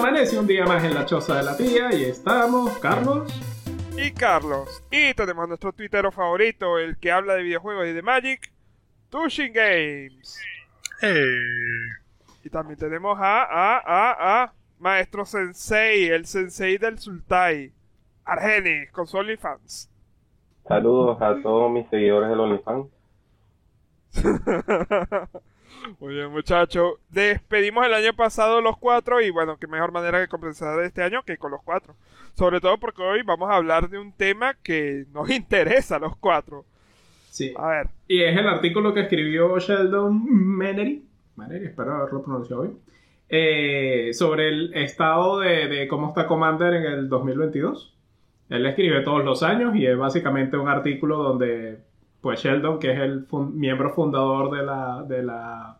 amanece un día más en la choza de la tía y estamos, Carlos. Y Carlos. Y tenemos nuestro tuitero favorito, el que habla de videojuegos y de Magic, Tushin Games. Y también tenemos a, a, a, a Maestro Sensei, el Sensei del Sultai, Argenis, con su OnlyFans. Saludos a todos mis seguidores del OnlyFans. Muy bien, muchachos. Despedimos el año pasado los cuatro y bueno, qué mejor manera de compensar este año que con los cuatro. Sobre todo porque hoy vamos a hablar de un tema que nos interesa a los cuatro. Sí. A ver. Y es el artículo que escribió Sheldon Menery, Menery, espero haberlo pronunciado bien, eh, sobre el estado de, de cómo está Commander en el 2022. Él escribe todos los años y es básicamente un artículo donde pues Sheldon, que es el fun- miembro fundador de la, de la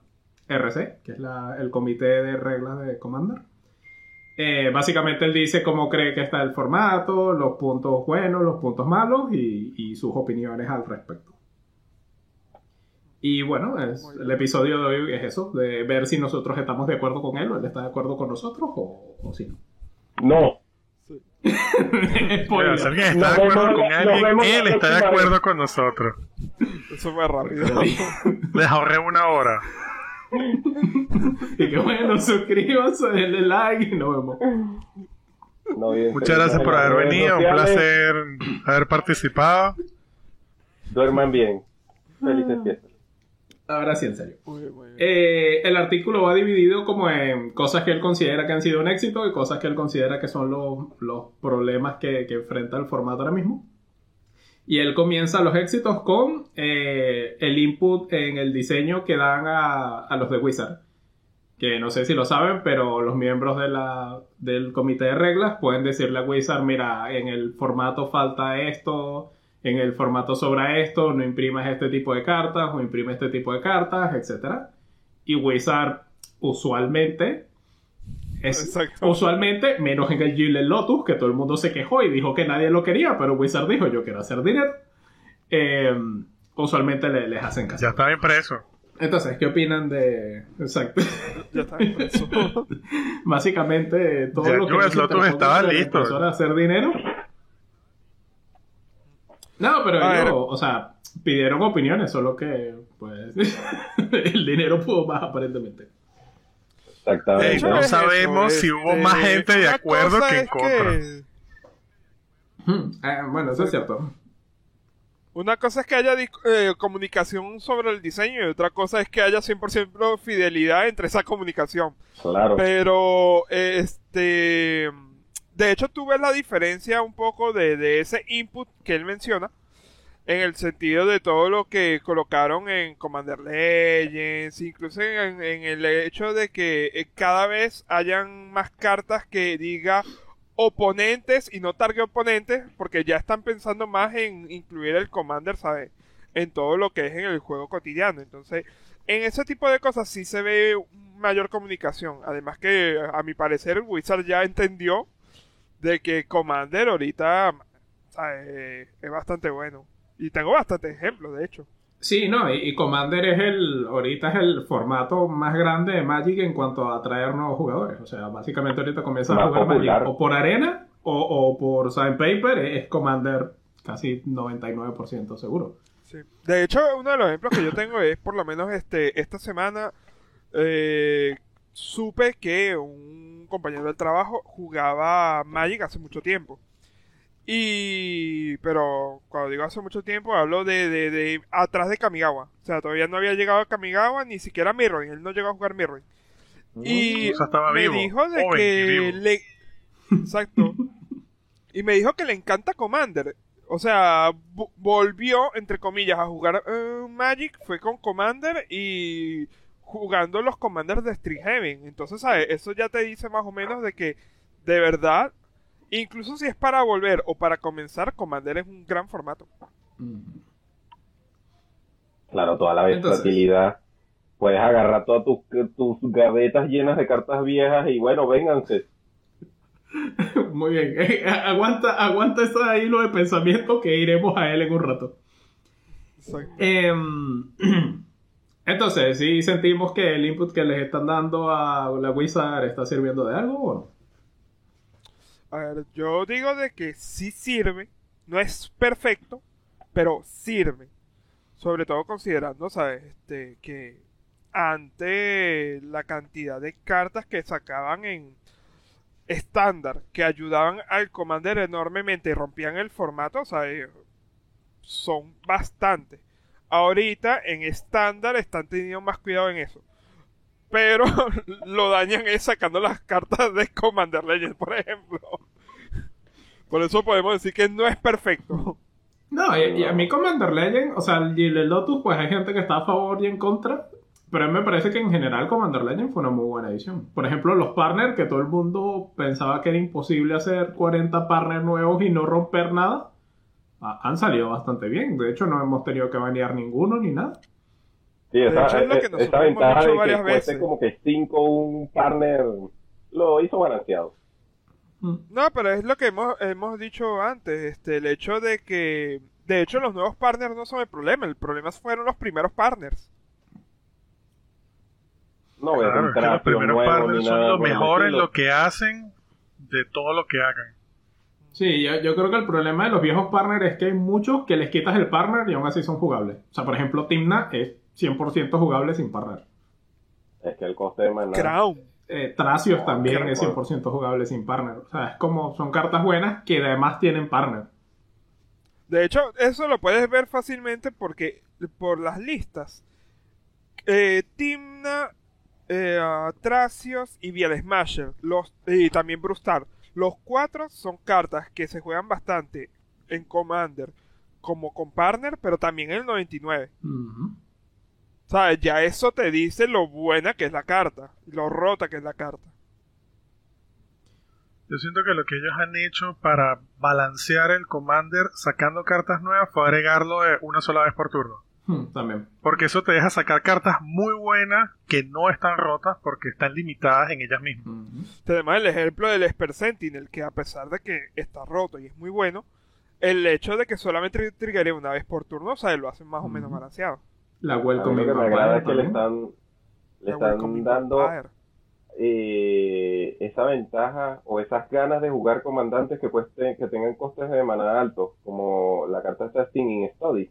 RC, que es la- el comité de reglas de Commander. Eh, básicamente él dice cómo cree que está el formato, los puntos buenos, los puntos malos y, y sus opiniones al respecto. Y bueno, es- el episodio de hoy es eso, de ver si nosotros estamos de acuerdo con él o él está de acuerdo con nosotros o, o si no. No. Sí. Pero está Nos de acuerdo vemos- con alguien, él está de acuerdo con nosotros. Eso fue rápido. Les ahorré una hora. Y que bueno, suscríbanse, denle like y nos vemos. no bien, Muchas gracias por haber venido. Un placer haber participado. Duerman bien. Felices fiestas. Ahora sí, en serio. Muy bien, muy bien. Eh, el artículo va dividido como en cosas que él considera que han sido un éxito y cosas que él considera que son los, los problemas que, que enfrenta el formato ahora mismo. Y él comienza los éxitos con eh, el input en el diseño que dan a, los de Wizard. Que no sé si lo saben, pero los miembros del comité de reglas pueden decirle a Wizard, mira, en el formato falta esto, en el formato sobra esto, no imprimas este tipo de cartas o imprime este tipo de cartas, etc. Y Wizard usualmente es Exacto. usualmente menos en el Gilles Lotus que todo el mundo se quejó y dijo que nadie lo quería, pero Wizard dijo yo quiero hacer dinero. Eh, usualmente le- les hacen caso. Ya estaba impreso. Entonces, ¿qué opinan de...? Exacto. Ya está impreso. Básicamente, todo Ya lo que... Lotus estaba listo. impresora hacer dinero. No, pero ellos, o sea, pidieron opiniones, solo que, pues, el dinero pudo más aparentemente. Exactamente. No es sabemos si hubo más gente de acuerdo que en contra. Hmm, ah, bueno, eso es cierto. Una cosa es que haya eh, comunicación sobre el diseño y otra cosa es que haya 100% fidelidad entre esa comunicación. Claro. Pero, este. De hecho, tú ves la diferencia un poco de, de ese input que él menciona. En el sentido de todo lo que colocaron en Commander Legends. Incluso en, el hecho de que eh, cada vez hayan más cartas que diga oponentes y no target oponentes. Porque ya están pensando más en incluir el Commander, ¿sabes? En todo lo que es en el juego cotidiano. Entonces, en ese tipo de cosas sí se ve mayor comunicación. Además que, a mi parecer, Wizard ya entendió de que Commander ahorita es bastante bueno. Y tengo bastantes ejemplos, de hecho. Sí, no, y, y Commander es el, ahorita es el formato más grande de Magic en cuanto a atraer nuevos jugadores. O sea, básicamente ahorita comienza a jugar popular. Magic o por arena o, o por Sign Paper, es Commander casi 99% seguro. Sí. De hecho, uno de los ejemplos que yo tengo es, por lo menos, este esta semana eh, supe que un compañero del trabajo jugaba Magic hace mucho tiempo. Y... Pero cuando digo hace mucho tiempo, hablo de, de, de atrás de Kamigawa. O sea, todavía no había llegado a Kamigawa, ni siquiera Mirroring. Él no llegó a jugar Mirroring. Y O sea, estaba me vivo, dijo de joven y que vivo. le... Exacto. y me dijo que le encanta Commander. O sea, vo- volvió, entre comillas, a jugar eh, Magic. Fue con Commander y jugando los Commanders de Street Heaven. Entonces, ¿sabes? Eso ya te dice más o menos de que, de verdad, incluso si es para volver o para comenzar, Commander es un gran formato. Mm. Claro, toda la Entonces- versatilidad. Puedes agarrar todas tus, tus gavetas llenas de cartas viejas y bueno, vénganse. Muy bien. Eh, aguanta, aguanta ese hilo de pensamiento que iremos a él en un rato. Exacto. Em, entonces, ¿sí sentimos que el input que les están dando a la Wizard está sirviendo de algo o no? A ver, yo digo de que sí sirve, no es perfecto, pero sirve. Sobre todo considerando, ¿sabes? Este, que ante la cantidad de cartas que sacaban en estándar, que ayudaban al Commander enormemente y rompían el formato, ¿sabes? Son bastantes. Ahorita en estándar están teniendo más cuidado en eso. Pero lo dañan es sacando las cartas de Commander Legends, por ejemplo. Por eso podemos decir que no es perfecto. No, y, a mí Commander Legend, o sea, el Lotus, pues hay gente que está a favor y en contra. Pero a mí me parece que en general Commander Legend fue una muy buena edición. Por ejemplo, los partners, que todo el mundo pensaba que era imposible hacer 40 partners nuevos y no romper nada, han salido bastante bien. De hecho, no hemos tenido que banear ninguno ni nada. Sí, esa, es lo que esa ventaja de que veces. como que 5 un partner lo hizo balanceado. Mm. No, pero es lo que hemos, hemos dicho antes, este, el hecho de que, de hecho, los nuevos partners no son el problema, el problema fueron los primeros partners. No, claro, que los primeros partners son lo mejor en lo que hacen de todo lo que hagan. Sí, yo, yo, creo que el problema de los viejos partners es que hay muchos que les quitas el partner y aún así son jugables. O sea, por ejemplo, Timna es 100% jugable sin partner. Es que el coste de maná... Crown. Eh, Tracios también es 100% jugable sin partner. O sea, es como, son cartas buenas que además tienen partner. De hecho, eso lo puedes ver fácilmente porque por las listas. Eh, Timna, eh, Tracios y Biel Smasher. Los, y también Brustar. Los cuatro son cartas que se juegan bastante en Commander como con partner, pero también en el 99. ¿Sabes? Ya eso te dice lo buena que es la carta, lo rota que es la carta. Yo siento que lo que ellos han hecho para balancear el Commander sacando cartas nuevas fue agregarlo una sola vez por turno. Hmm, también. Porque eso te deja sacar cartas muy buenas que no están rotas porque están limitadas en ellas mismas. Además, el ejemplo del Esper Sentinel, que a pesar de que está roto y es muy bueno, el hecho de que solamente triggeré una vez por turno, o sea, lo hacen más o menos balanceado. La Welcome Lo que me agrada es que le están, le están dando eh, esa ventaja o esas ganas de jugar comandantes que, cuesten, que tengan costes de maná altos, como la carta está Stinging Study.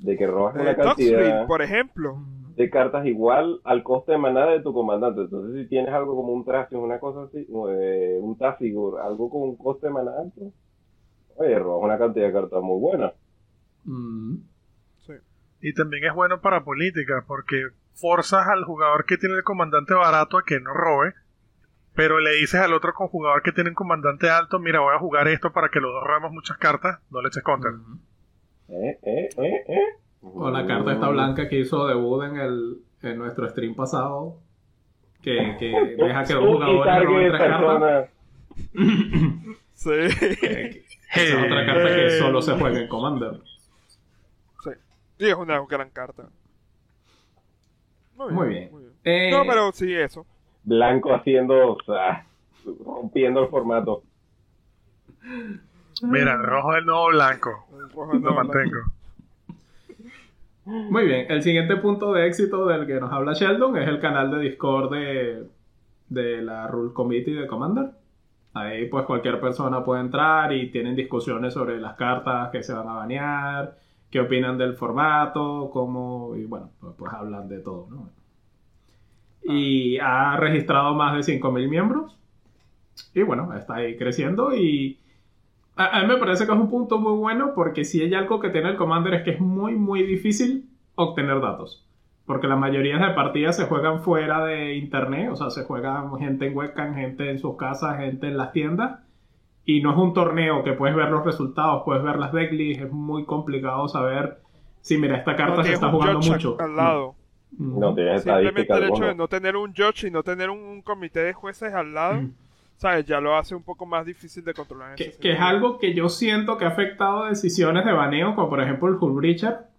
De que robas una eh, cantidad por ejemplo. de cartas igual al coste de maná de tu comandante. Entonces, si tienes algo como un Tracio, una cosa así, eh, un Tafigur, algo con un coste de maná alto, oye, robas una cantidad de cartas muy buena. Mm. Y también es bueno para política, porque forzas al jugador que tiene el comandante barato a que no robe, pero le dices al otro jugador que tiene un comandante alto, mira, voy a jugar esto para que los dos robemos muchas cartas, no le eches counter. eh, eh, eh, eh. O la carta esta blanca que hizo debut en, el, en nuestro stream pasado, que, que deja que los jugadores roben tres cartas. sí. es otra carta que solo se juega en Commander. Sí, es una gran carta. Muy bien. Eh, no, pero sí, eso. Blanco haciendo, o sea, rompiendo el formato. Mira, rojo es el nuevo blanco. Lo mantengo. Muy bien, el siguiente punto de éxito del que nos habla Sheldon es el canal de Discord de, de la Rule Committee de Commander. Ahí pues cualquier persona puede entrar y tienen discusiones sobre las cartas que se van a banear, qué opinan del formato, cómo, y bueno, pues, pues hablan de todo, ¿no? Y ha registrado más de 5.000 miembros. Y bueno, está ahí creciendo y a, mí me parece que es un punto muy bueno porque si hay algo que tiene el Commander es que es muy, muy difícil obtener datos. Porque la mayoría de partidas se juegan fuera de internet, o sea, se juegan gente en webcam, gente en sus casas, gente en las tiendas. Y no es un torneo que puedes ver los resultados, puedes ver las decklists, es muy complicado saber si, mira, esta carta se está jugando mucho. Al lado. Mm. No tienes Simplemente el hecho de no tener un judge y no tener un, comité de jueces al lado, mm. ¿sabes? Ya lo hace un poco más difícil de controlar. Que, que es algo que yo siento que ha afectado decisiones de baneo, como por ejemplo el Hullbreacher.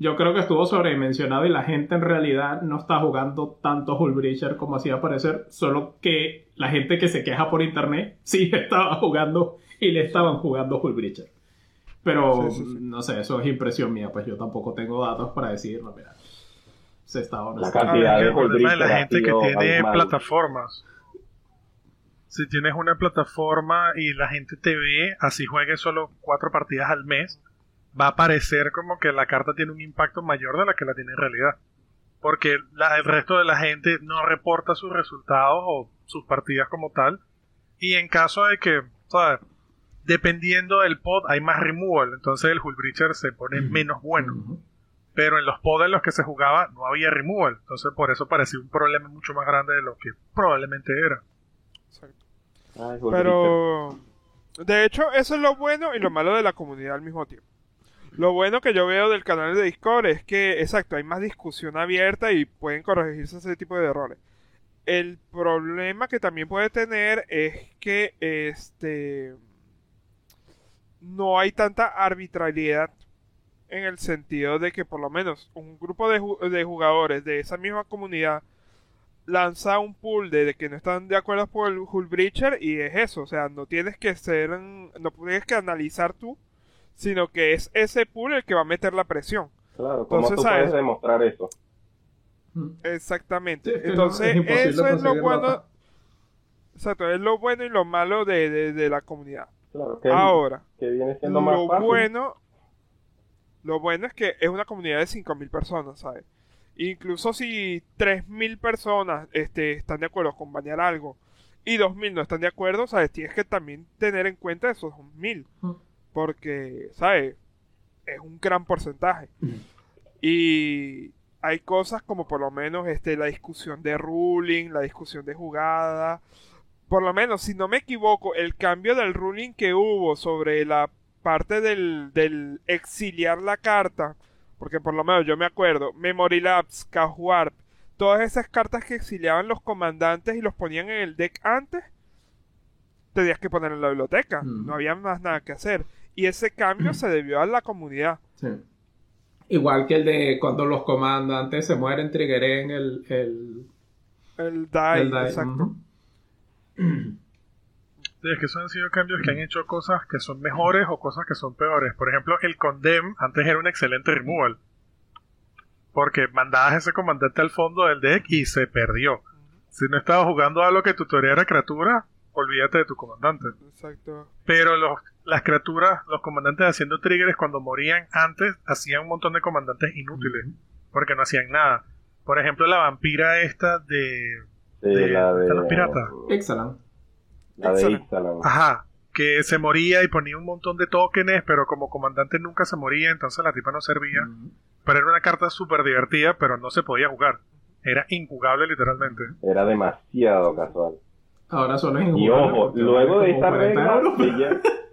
Yo creo que estuvo sobredimensionado y la gente en realidad no está jugando tanto Hullbreacher como hacía parecer, solo que la gente que se queja por internet sí estaba jugando y le estaban jugando Hullbreacher. Pero no sé, eso es impresión mía, pues yo tampoco tengo datos para decir, no, mira, se estaba La cantidad de de la gente que tiene plataformas. si tienes una plataforma y la gente te ve, así juegues solo cuatro partidas al mes, va a parecer como que la carta tiene un impacto mayor de la que la tiene en realidad. Porque el resto de la gente no reporta sus resultados o sus partidas como tal. Y en caso de que, ¿sabes? Dependiendo del pod hay más removal, entonces el Hullbreacher se pone menos bueno. Pero en los pods en los que se jugaba no había removal, entonces por eso parecía un problema mucho más grande de lo que probablemente era. Pero, de hecho, eso es lo bueno y lo malo de la comunidad al mismo tiempo. Lo bueno que yo veo del canal de Discord es que, exacto, hay más discusión abierta y pueden corregirse ese tipo de errores. El problema que también puede tener es que este no hay tanta arbitrariedad en el sentido de que por lo menos un grupo de, jugadores de esa misma comunidad lanza un pool de, que no están de acuerdo por el Hull Breacher y es eso, o sea, no tienes que ser, no tienes que analizar tú, sino que es ese pool el que va a meter la presión. Claro, ¿cómo tú puedes demostrar eso? Mm. Exactamente. Entonces, eso es lo bueno. Exacto, es lo bueno y lo malo de, de, la comunidad. Claro, Ahora, que viene siendo más lo bueno, lo bueno es que es una comunidad de 5.000 personas, ¿sabes? Incluso si 3.000 personas este, están de acuerdo con bañar algo y 2.000 no están de acuerdo, ¿sabes? Tienes que también tener en cuenta esos 1.000. Porque, ¿sabes? Es un gran porcentaje. Y hay cosas como por lo menos este, la discusión de ruling, la discusión de jugada. Por lo menos, si no me equivoco, el cambio del ruling que hubo sobre la parte del, del exiliar la carta porque por lo menos yo me acuerdo, Memory Labs, Chaos Warp, todas esas cartas que exiliaban los comandantes y los ponían en el deck antes, tenías que poner en la biblioteca. No había más nada que hacer. Y ese cambio se debió a la comunidad. Sí. Igual que el de cuando los comandantes se mueren, triggeren el... El, el die, el die. exacto. Sí, es que son han sido cambios que han hecho cosas que son mejores o cosas que son peores. Por ejemplo, el Condemn antes era un excelente removal. Porque mandabas ese comandante al fondo del deck y se perdió. Si no estabas jugando a lo que tutoriara criatura, olvídate de tu comandante. Exacto. Pero los, las criaturas, los comandantes haciendo triggers cuando morían antes, hacían un montón de comandantes inútiles. Porque no hacían nada. Por ejemplo, la vampira esta de... de, la de, los piratas. Excelente. La de Ajá, que se moría y ponía un montón de tokens, pero como comandante nunca se moría, entonces la tipa no servía. Pero era una carta súper divertida, pero no se podía jugar. Era injugable literalmente. Era demasiado casual. Ahora solo es Y ojo, luego de esa regla...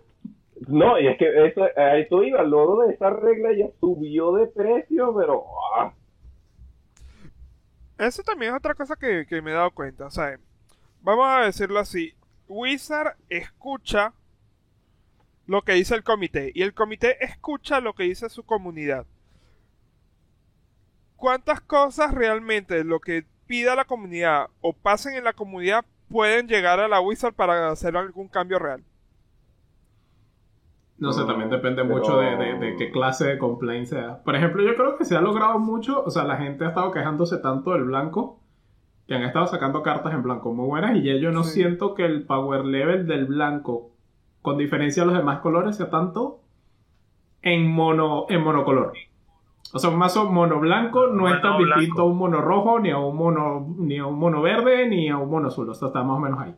No, y es que eso, a eso iba, luego de esa regla ya subió de precio, pero... ¡ah! Eso también es otra cosa que, que me he dado cuenta, o sea, vamos a decirlo así, Wizard escucha lo que dice el comité y el comité escucha lo que dice su comunidad. ¿Cuántas cosas realmente lo que pida la comunidad o pasen en la comunidad pueden llegar a la Wizard para hacer algún cambio real? No sé, también depende mucho de, qué clase de complaint sea. Por ejemplo, yo creo que se ha logrado mucho, o sea, la gente ha estado quejándose tanto del blanco que han estado sacando cartas en blanco muy buenas y ya yo no siento que el power level del blanco, con diferencia a los demás colores, sea tanto en mono en monocolor. O sea, un mazo mono blanco no es tan distinto a un mono rojo, ni a un mono, ni a un mono verde, ni a un mono azul. O sea, está más o menos ahí.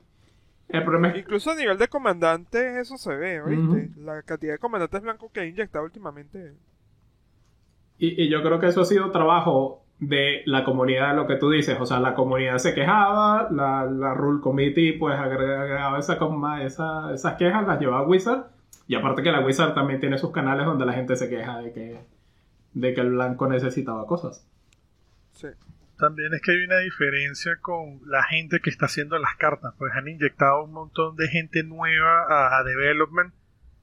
El problema es... Incluso a nivel de comandantes eso se ve, ¿oíste? La cantidad de comandantes blancos que ha inyectado últimamente. Y, y yo creo que eso ha sido trabajo de la comunidad, lo que tú dices, o sea, la comunidad se quejaba, la, la Rule Committee pues agregaba esa, esa, esas quejas, las llevaba a Wizard, y aparte que la Wizard también tiene sus canales donde la gente se queja de que, de que el blanco necesitaba cosas. Sí. También es que hay una diferencia con la gente que está haciendo las cartas, pues han inyectado un montón de gente nueva a, a development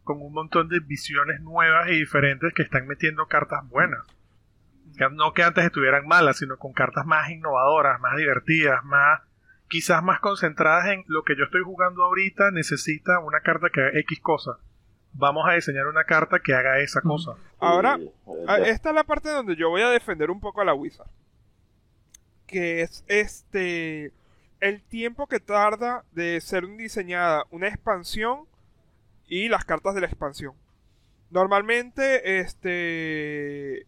con un montón de visiones nuevas y diferentes que están metiendo cartas buenas no que antes estuvieran malas, sino con cartas más innovadoras, más divertidas, más quizás más concentradas en lo que yo estoy jugando ahorita necesita una carta que haga X cosa. Vamos a diseñar una carta que haga esa cosa. Ahora, esta es la parte donde yo voy a defender un poco a la Wizard. Que es este. el tiempo que tarda de ser diseñada una expansión y las cartas de la expansión. Normalmente, este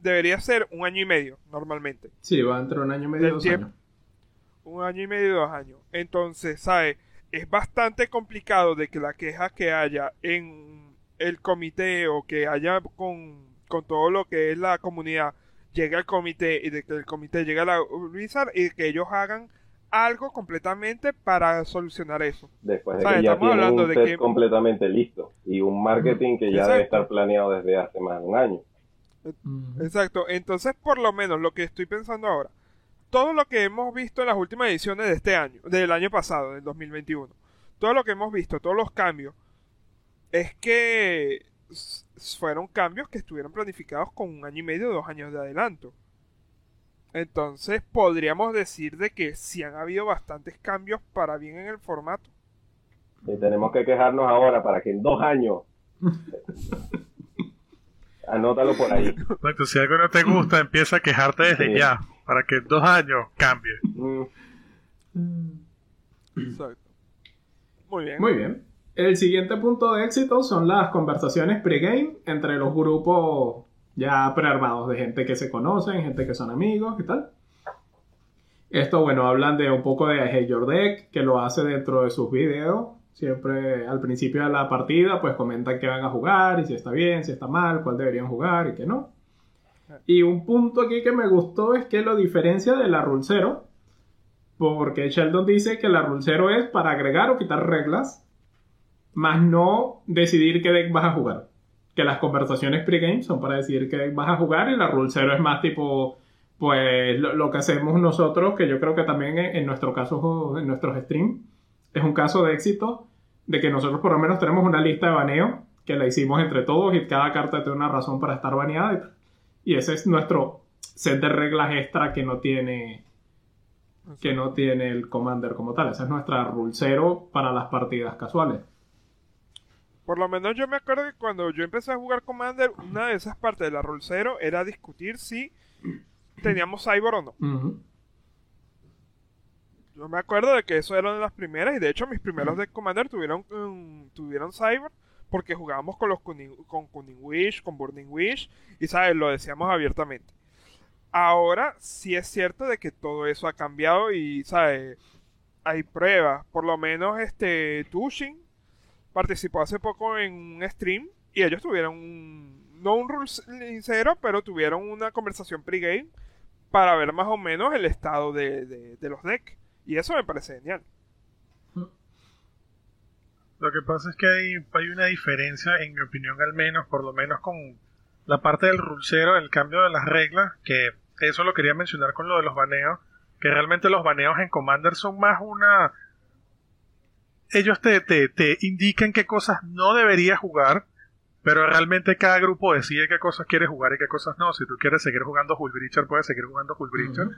debería ser un año y medio, normalmente. Sí, va entre un año y medio y dos años. Un año y medio y dos años. Entonces, ¿sabes? Es bastante complicado de que la queja que haya en el comité o que haya con, con todo lo que es la comunidad llegue al comité y de que el comité llegue a la Blizzard y que ellos hagan algo completamente para solucionar eso. Después de que ya tienen un set completamente listo y un marketing que ya debe estar planeado desde hace más de un año. Exacto, entonces por lo menos lo que estoy pensando ahora, todo lo que hemos visto en las últimas ediciones de este año, del año pasado, del 2021, todo lo que hemos visto, todos los cambios, es que fueron cambios que estuvieron planificados con un año y medio, dos años de adelanto. Entonces podríamos decir de que sí han habido bastantes cambios para bien en el formato. Y tenemos que quejarnos ahora para que en dos años... Anótalo por ahí. si algo no te gusta, empieza a quejarte desde ya, para que en dos años cambie. Mm. Exacto. Muy bien. Muy bien. El siguiente punto de éxito son las conversaciones pregame entre los grupos ya prearmados de gente que se conocen, gente que son amigos y tal. Esto, bueno, hablan de un poco de Hey Your Deck, que lo hace dentro de sus videos. Siempre al principio de la partida, pues comentan que van a jugar y si está bien, si está mal, cuál deberían jugar y qué no. Y un punto aquí que me gustó es que lo diferencia de la Rule 0, porque Sheldon dice que la Rule 0 es para agregar o quitar reglas, más no decidir qué deck vas a jugar que las conversaciones pregame son para decir que vas a jugar y la rule 0 es más tipo, pues lo, que hacemos nosotros, que yo creo que también en, nuestro caso, en nuestros streams, es un caso de éxito de que nosotros por lo menos tenemos una lista de baneo que la hicimos entre todos y cada carta tiene una razón para estar baneada y, ese es nuestro set de reglas extra que no tiene que no tiene el commander como tal. Esa es nuestra rule 0 para las partidas casuales. Por lo menos yo me acuerdo que cuando yo empecé a jugar Commander, una de esas partes de la Roll 0 era discutir si teníamos Cyber o no. Yo me acuerdo de que eso era de las primeras, y de hecho mis primeros de Commander tuvieron, um, tuvieron Cyber, porque jugábamos con los con Cunning Wish, con Burning Wish, y sabes, lo decíamos abiertamente. Ahora sí es cierto de que todo eso ha cambiado y, ¿sabes? Hay pruebas. Por lo menos este Tushin participó hace poco en un stream y ellos tuvieron un, no un rule sincero, pero tuvieron una conversación pregame para ver más o menos el estado de, los decks. Y eso me parece genial. Lo que pasa es que hay, hay una diferencia, en mi opinión al menos, por lo menos con la parte del rulcero, el cambio de las reglas, que eso lo quería mencionar con lo de los baneos, que realmente los baneos en Commander son más una ellos te, te, te indican qué cosas no deberías jugar, pero realmente cada grupo decide qué cosas quiere jugar y qué cosas no. Si tú quieres seguir jugando Breacher, puedes seguir jugando Hullbreacher.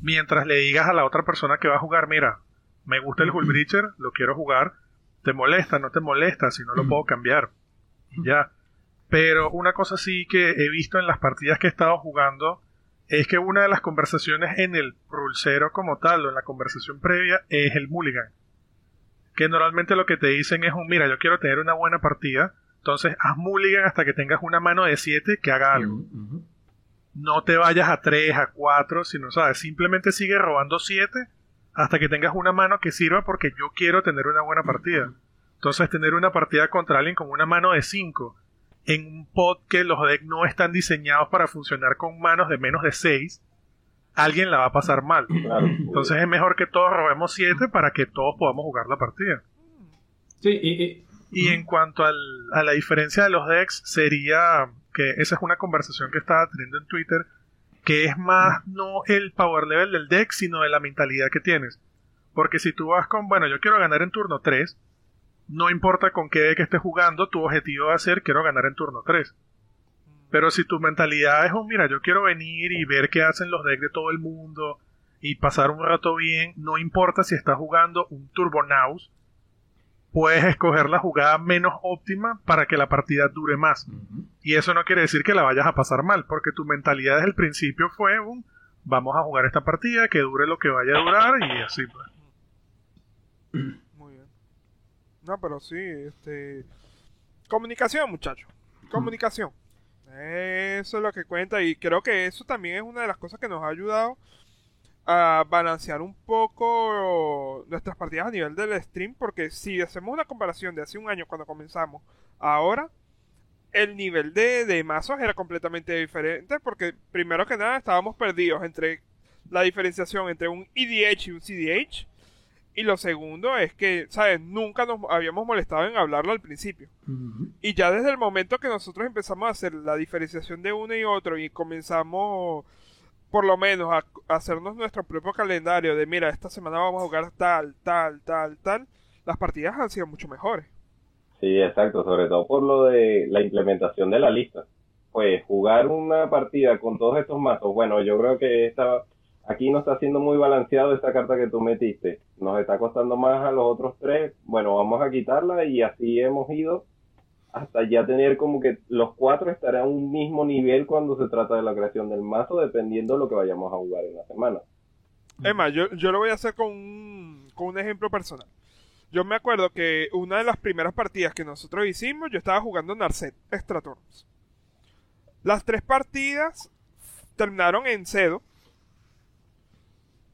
Mientras le digas a la otra persona que va a jugar, mira, me gusta el Breacher, lo quiero jugar. ¿Te molesta? ¿No te molesta? Si no lo puedo cambiar. Ya. Pero una cosa sí que he visto en las partidas que he estado jugando es que una de las conversaciones en el Rulcero como tal o en la conversación previa es el Mulligan que normalmente lo que te dicen es un, mira, yo quiero tener una buena partida, entonces haz mulligan hasta que tengas una mano de 7 que haga algo. No te vayas a 3, a 4, sino, ¿sabes? Simplemente sigue robando 7 hasta que tengas una mano que sirva porque yo quiero tener una buena partida. Entonces, tener una partida contra alguien con una mano de 5 en un pod que los decks no están diseñados para funcionar con manos de menos de 6 alguien la va a pasar mal. Entonces es mejor que todos robemos 7 para que todos podamos jugar la partida. Sí, y, y, en cuanto al, a la diferencia de los decks, sería que esa es una conversación que estaba teniendo en Twitter, que es más no el power level del deck, sino de la mentalidad que tienes. Porque si tú vas con, bueno, yo quiero ganar en turno 3, no importa con qué deck estés jugando, tu objetivo va a ser quiero ganar en turno 3. Pero si tu mentalidad es un, mira, yo quiero venir y ver qué hacen los decks de todo el mundo y pasar un rato bien, no importa si estás jugando un Turbonaus, puedes escoger la jugada menos óptima para que la partida dure más. Y eso no quiere decir que la vayas a pasar mal, porque tu mentalidad desde el principio fue un, vamos a jugar esta partida, que dure lo que vaya a durar y así pues. Muy bien. No, pero sí, este... Comunicación, muchachos. Comunicación. Eso es lo que cuenta y creo que eso también es una de las cosas que nos ha ayudado a balancear un poco nuestras partidas a nivel del stream porque si hacemos una comparación de hace un año cuando comenzamos ahora el nivel de, de mazos era completamente diferente porque primero que nada estábamos perdidos entre la diferenciación entre un EDH y un CDH y lo segundo es que, ¿sabes? Nunca nos habíamos molestado en hablarlo al principio. Y ya desde el momento que nosotros empezamos a hacer la diferenciación de uno y otro y comenzamos, por lo menos, a, hacernos nuestro propio calendario de, mira, esta semana vamos a jugar tal, tal, tal, tal, las partidas han sido mucho mejores. Sí, exacto, sobre todo por lo de la implementación de la lista. Pues jugar una partida con todos estos mazos, bueno, yo creo que esta aquí no está siendo muy balanceado esta carta que tú metiste. Nos está costando más a los otros tres. Bueno, vamos a quitarla y así hemos ido hasta ya tener como que los cuatro estarán a un mismo nivel cuando se trata de la creación del mazo, dependiendo de lo que vayamos a jugar en la semana. Emma, yo, yo lo voy a hacer con un, con un ejemplo personal. Yo me acuerdo que una de las primeras partidas que nosotros hicimos, yo estaba jugando Narset Extratorms. Las tres partidas terminaron en cedo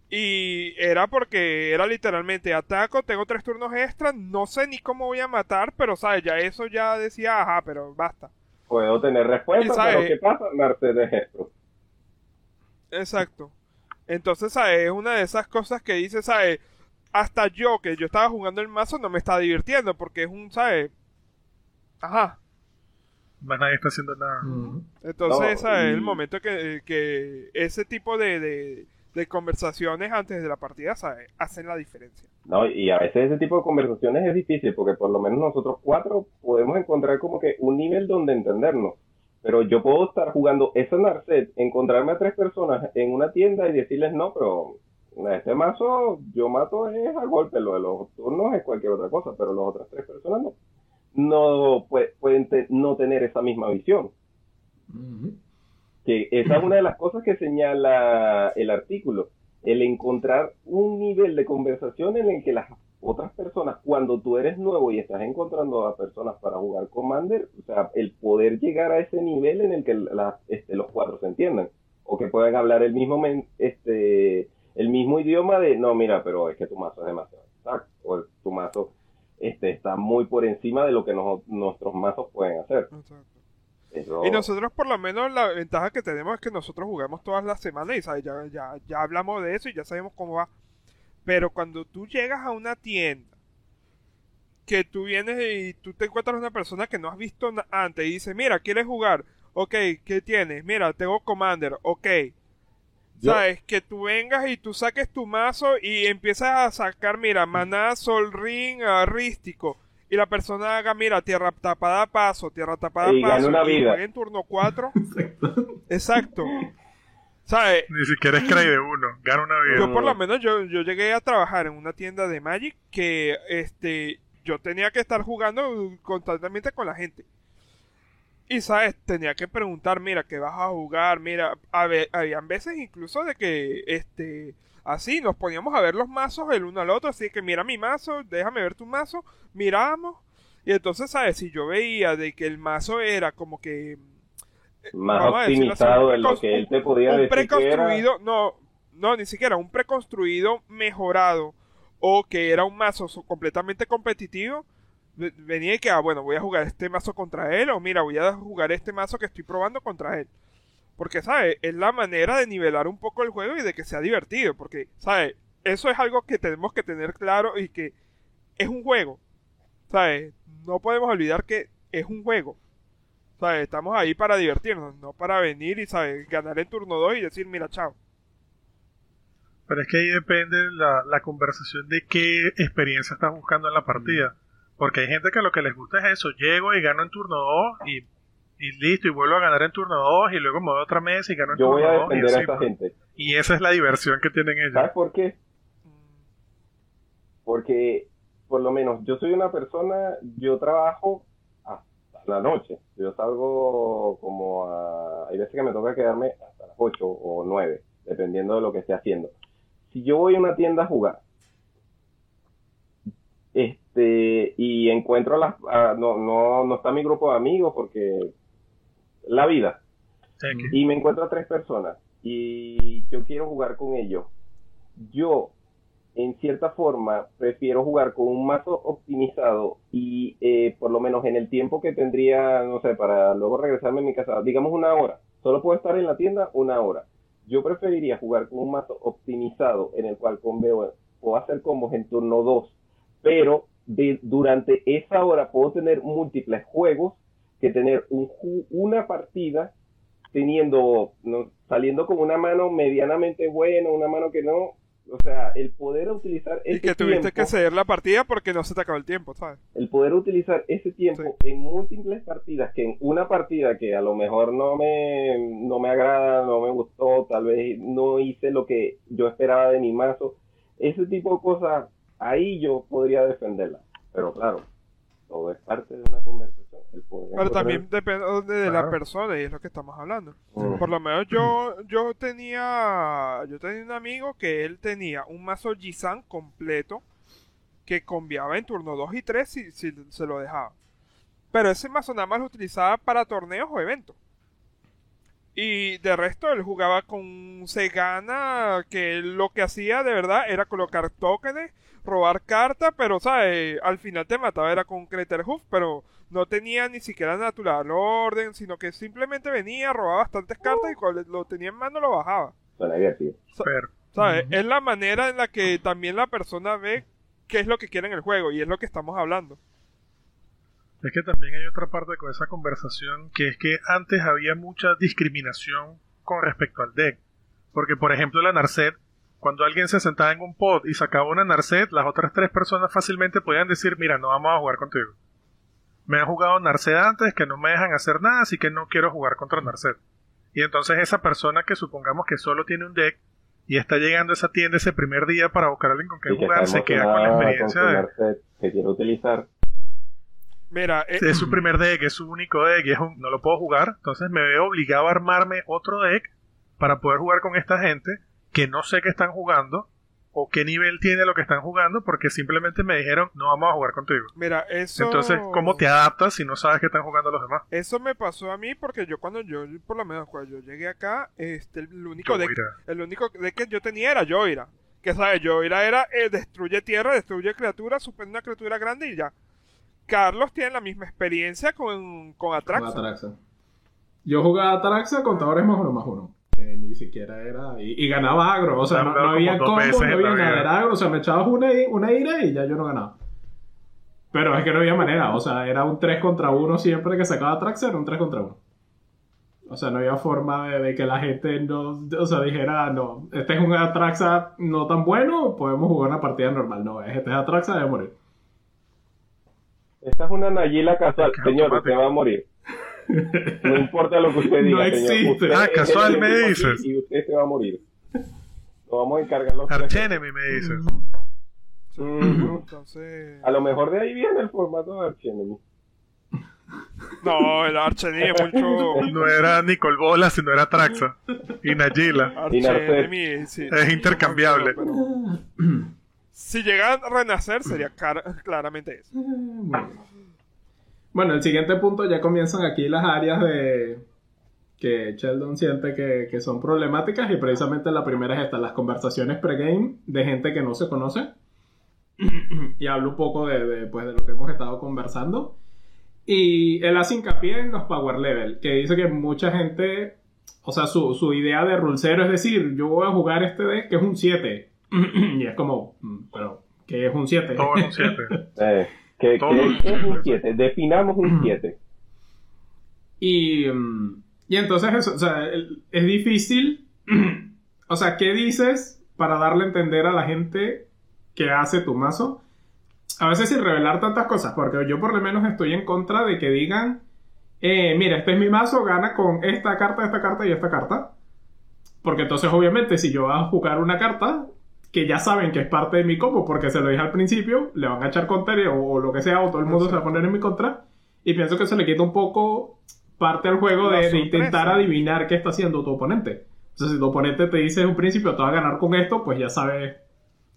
y era porque era literalmente ataco, tengo tres turnos extras, no sé ni cómo voy a matar, pero sabes, ya eso ya decía, ajá, pero basta. Puedo tener respuesta, pero ¿qué pasa? Mercedes esto. Exacto. Entonces, ¿sabes? Es una de esas cosas que dice, ¿sabes? Hasta yo, que yo estaba jugando el mazo, no me está divirtiendo, porque es un, ¿sabes? Ajá. Más nadie está haciendo nada. Entonces, ¿sabes? El momento que, que ese tipo de de conversaciones antes de la partida hacen la diferencia. No, y a veces ese tipo de conversaciones es difícil porque por lo menos nosotros cuatro podemos encontrar como que un nivel donde entendernos. Pero yo puedo estar jugando ese Narset, encontrarme a tres personas en una tienda y decirles no, pero este mazo yo mato es a golpe, lo de los turnos es cualquier otra cosa, pero las otras tres personas no, no pueden no tener esa misma visión que esa es una de las cosas que señala el artículo, el encontrar un nivel de conversación en el que las otras personas, cuando tú eres nuevo y estás encontrando a personas para jugar Commander, o sea, el poder llegar a ese nivel en el que este, los cuatro se entiendan, o que puedan hablar el mismo, este, el mismo idioma de, no, mira, pero es que tu mazo es demasiado exacto, o tu mazo este, está muy por encima de lo que nuestros mazos pueden hacer. Y nosotros por lo menos la ventaja que tenemos es que nosotros jugamos todas las semanas y Ya, ya, ya hablamos de eso y ya sabemos cómo va. Pero cuando tú llegas a una tienda, que tú vienes y tú te encuentras una persona que no has visto antes y dice, mira, ¿quieres jugar? Ok, ¿qué tienes? Mira, tengo Commander, ok. ¿Sabes? Que tú vengas y tú saques tu mazo y empiezas a sacar, mira, Maná, Sol Ring, Arrístico y la persona haga, mira, tierra tapada paso, tierra tapada y paso, una vida. y en turno 4. Exacto. ¿Sabes? Ni siquiera es cray de uno, gana una vida. Yo por lo menos yo, yo llegué a trabajar en una tienda de Magic que este yo tenía que estar jugando constantemente con la gente. Y sabes, tenía que preguntar, mira, ¿qué vas a jugar? Mira, a ver, habían veces incluso de que este Así nos poníamos a ver los mazos el uno al otro, así que mira mi mazo, déjame ver tu mazo, miramos. Y entonces, ¿sabes? Si yo veía de que el mazo era como que... Eh, Más optimizado de lo que él te podía un decir preconstruido, no, no, ni siquiera, un preconstruido mejorado o que era un mazo completamente competitivo, venía y que, ah, bueno, voy a jugar este mazo contra él, o mira, voy a jugar este mazo que estoy probando contra él. Porque, ¿sabes? Es la manera de nivelar un poco el juego y de que sea divertido. Porque, ¿sabes? Eso es algo que tenemos que tener claro y que es un juego. ¿Sabes? No podemos olvidar que es un juego. ¿Sabes? Estamos ahí para divertirnos, no para venir y, ¿sabes? Ganar en turno 2 y decir, mira, chao. Pero es que ahí depende la, la conversación de qué experiencia estás buscando en la partida. Porque hay gente que lo que les gusta es eso, llego y gano en turno 2 y y listo, y vuelvo a ganar en turno 2 y luego me voy a otra mesa y gano en Yo turno 2. Yo voy a defender a esa gente. Y esa es la diversión que tienen ellos. ¿Sabes por qué? Porque, por lo menos, yo soy una persona, yo trabajo hasta la noche. Yo salgo como a... Hay veces que me toca quedarme hasta las 8 o 9. dependiendo de lo que esté haciendo. Si yo voy a una tienda a jugar, este, y encuentro las, ah, no, no, no está mi grupo de amigos porque la vida, y me encuentro a tres personas y yo quiero jugar con ellos, yo en cierta forma prefiero jugar con un mazo optimizado y eh, por lo menos en el tiempo que tendría, no sé, para luego regresarme a mi casa, digamos una hora, solo puedo estar en la tienda una hora. Yo preferiría jugar con un mazo optimizado en el cual con veo, puedo hacer combos en turno 2, pero de- durante esa hora puedo tener múltiples juegos que tener un una partida teniendo, no, saliendo con una mano medianamente buena, una mano que no, o sea, el poder utilizar ese Y que tuviste tiempo, que ceder la partida porque no se te acabó el tiempo, ¿sabes? el poder utilizar ese tiempo en múltiples partidas, que en una partida que a lo mejor no me, no me agrada, no me gustó, tal vez no hice lo que yo esperaba de mi mazo, ese tipo de cosas, ahí yo podría defenderla. Pero claro, todo es parte de una conversación. El poder Pero también depende de la Claro. persona y es lo que estamos hablando. Mm. Por lo menos yo, yo tenía yo tenía un amigo que él tenía un mazo Jisan completo que cambiaba en turno 2 y 3 si, si se lo dejaba. Pero ese mazo nada más lo utilizaba para torneos o eventos. Y de resto él jugaba con Segana, que lo que hacía de verdad era colocar tokens, robar cartas, pero ¿sabes? al final te mataba era con Craterhoof, pero no tenía ni siquiera natural orden, sino que simplemente venía, robaba bastantes cartas y cuando lo tenía en mano lo bajaba. Es la manera en la que también la persona ve qué es lo que quiere en el juego y es lo que estamos hablando. Es que también hay otra parte con esa conversación, que es que antes había mucha discriminación con respecto al deck. Porque, por ejemplo, la Narset, cuando alguien se sentaba en un pod y sacaba una Narset, las otras tres personas fácilmente podían decir, mira, no vamos a jugar contigo. Me han jugado Narset antes, que no me dejan hacer nada, así que no quiero jugar contra Narset. Y entonces esa persona que supongamos que solo tiene un deck y está llegando a esa tienda ese primer día para buscar a alguien con quien que jugar, está se queda con la experiencia con de... Que quiere utilizar. Mira, eh, es su primer deck, es su único deck y es un- no lo puedo jugar, entonces me veo obligado a armarme otro deck para poder jugar con esta gente que no sé qué están jugando o qué nivel tiene lo que están jugando porque simplemente me dijeron no vamos a jugar contigo. mira, eso... Entonces, ¿cómo te adaptas si no sabes qué están jugando los demás? Eso me pasó a mí porque yo cuando yo, por lo menos cuando yo llegué acá, este, el único deck, el único deck que yo tenía era Joira. Que sabes, Joira era eh, destruye tierra, destruye criaturas, suspende una criatura grande y ya. Carlos tiene la misma experiencia con, con Atraxa. Con Atraxa. Yo jugaba Atraxa contadores más uno más uno. Que ni siquiera era. Y, y ganaba agro. O sea, no, no había combo, veces no había nada. Era agro. O sea, me echabas una, ira y ya yo no ganaba. Pero es que no había manera. O sea, era un 3 contra 1 siempre que sacaba Atraxa, era un 3 contra 1. O sea, no había forma de, de que la gente no, o sea, dijera, no, este es un Atraxa no tan bueno, podemos jugar una partida normal. No, este es Atraxa, debe morir. Esta es una Nayila casual. Señor, usted va a morir. No importa lo que usted diga, No señor. existe. Usted Ah, casual me dices. Y usted se va a morir. Lo vamos a encargar los. Archenemy me dices. Ujú. Entonces... A lo mejor de ahí viene el formato de Archenemy. No, el Archenemy es mucho... No era Nicol Bola, sino era Traxa. Y Narset. Archenemy, sí, Es intercambiable. pero- Si llega a renacer sería claramente eso. Bien. Bueno, el siguiente punto ya comienzan aquí las áreas de que Sheldon siente que, que son problemáticas y precisamente la primera es esta, las conversaciones pregame de gente que no se conoce. y hablo un poco de, de, pues, de lo que hemos estado conversando. Y él hace hincapié en los power level, que dice que mucha gente, o sea, su, su idea de rulcero es decir, yo voy a jugar este deck que es un 7. y es como, mm, pero, ¿qué es un 7? Todo en un 7. ¿qué, qué- qué es un 7? Definamos un 7. Y, mm, y entonces eso, o sea, es difícil. o sea, ¿qué dices para darle a entender a la gente que hace tu mazo? A veces sin revelar tantas cosas, porque yo por lo menos estoy en contra de que digan, eh, mira, este es mi mazo, gana con esta carta, esta carta y esta carta. Porque entonces obviamente si yo voy a jugar una carta que ya saben que es parte de mi combo, porque se lo dije al principio, le van a echar counter o, o lo que sea, o todo el mundo se va a poner en mi contra. Y pienso que se le quita un poco parte al juego de, intentar adivinar qué está haciendo tu oponente. Entonces, si tu oponente te dice en un principio, te va a ganar con esto, pues ya sabes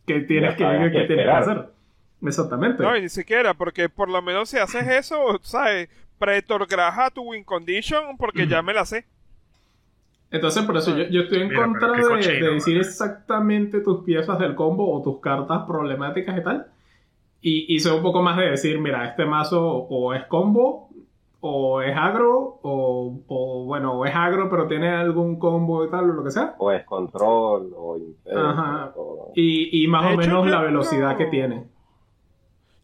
qué tienes, que, qué qué tienes que hacer. Exactamente. No, y ni siquiera, porque por lo menos si haces eso, ¿sabes? Pretorgraja tu win condition porque ya me la sé. Entonces, por eso yo, yo estoy en Mira, contra de, cochino, de decir exactamente tus piezas del combo o tus cartas problemáticas y tal. Y, y soy un poco más de decir, mira, este mazo o es combo, o es agro, o, o, bueno, o es agro pero tiene algún combo y tal, o lo que sea. O es control, o Ajá. o- Y, y más De o hecho, menos la velocidad que tiene.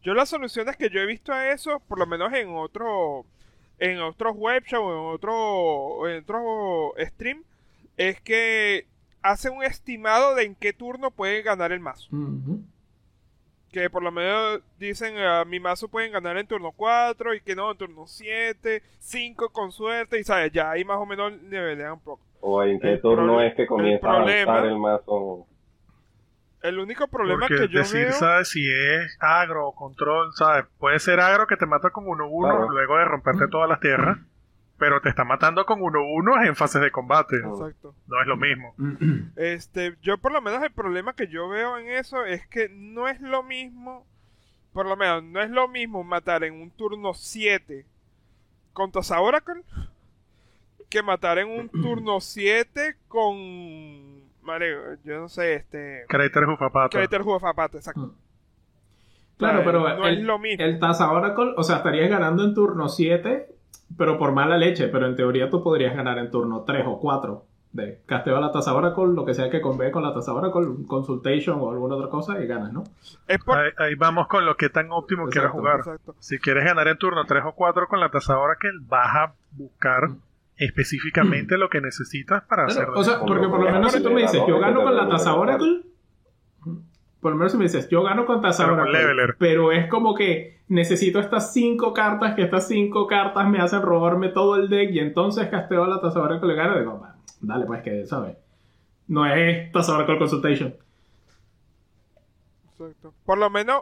Yo las soluciones que yo he visto a eso, por lo menos en otro, en otros web show, en otro, en otro stream, es que hace un estimado de en qué turno puede ganar el mazo. Ujú. Que por lo menos dicen, a mi mazo pueden ganar en turno 4 y que no, en turno 7, 5 con suerte, y sabes, ya ahí más o menos nivelean un poco. o en qué el turno es que comienza a avanzar el mazo. El único problema Porque que yo decir, veo... ¿sabes? Si es agro o control, ¿sabes? Puede ser agro que te mata con 1-1 Claro. luego de romperte todas las tierras, pero te está matando con 1-1 en fases de combate. Exacto. No es lo mismo. Este, yo por lo menos el problema que yo veo en eso es que no es lo mismo, por lo menos no es lo mismo matar en un turno 7 con Tosa Oracle que matar en un turno 7 con Mario, yo no sé, este Crater Jufapata. Crater Juegafapata, exacto. Claro, sea, pero no el, es lo mismo. el Taza Oracle, o sea, estarías ganando en turno 7, pero por mala leche, pero en teoría tú podrías ganar en turno 3 o 4 de casteo a la Taza Oracle, lo que sea que convé con la Taza Oracle, un Consultation o alguna otra cosa y ganas, ¿no? Es por Ahí, ahí vamos con lo que tan óptimo quieras Exacto, jugar. exacto. Si quieres ganar en turno 3 o 4 con la tasadora que vas a buscar específicamente lo que necesitas para Claro, hacerlo. o sea, porque por lo menos si tú me dices, yo gano con la Taza Oracle, por lo menos si me dices, yo gano con Taza Pero con Oracle, Leveler. pero es como que necesito estas 5 cartas, que estas 5 cartas me hacen robarme todo el deck y entonces casteo la Taza Oracle y gano, digo, "Va, dale pues que, ¿sabes? No es Taza Oracle Consultation. Exacto. Por lo menos,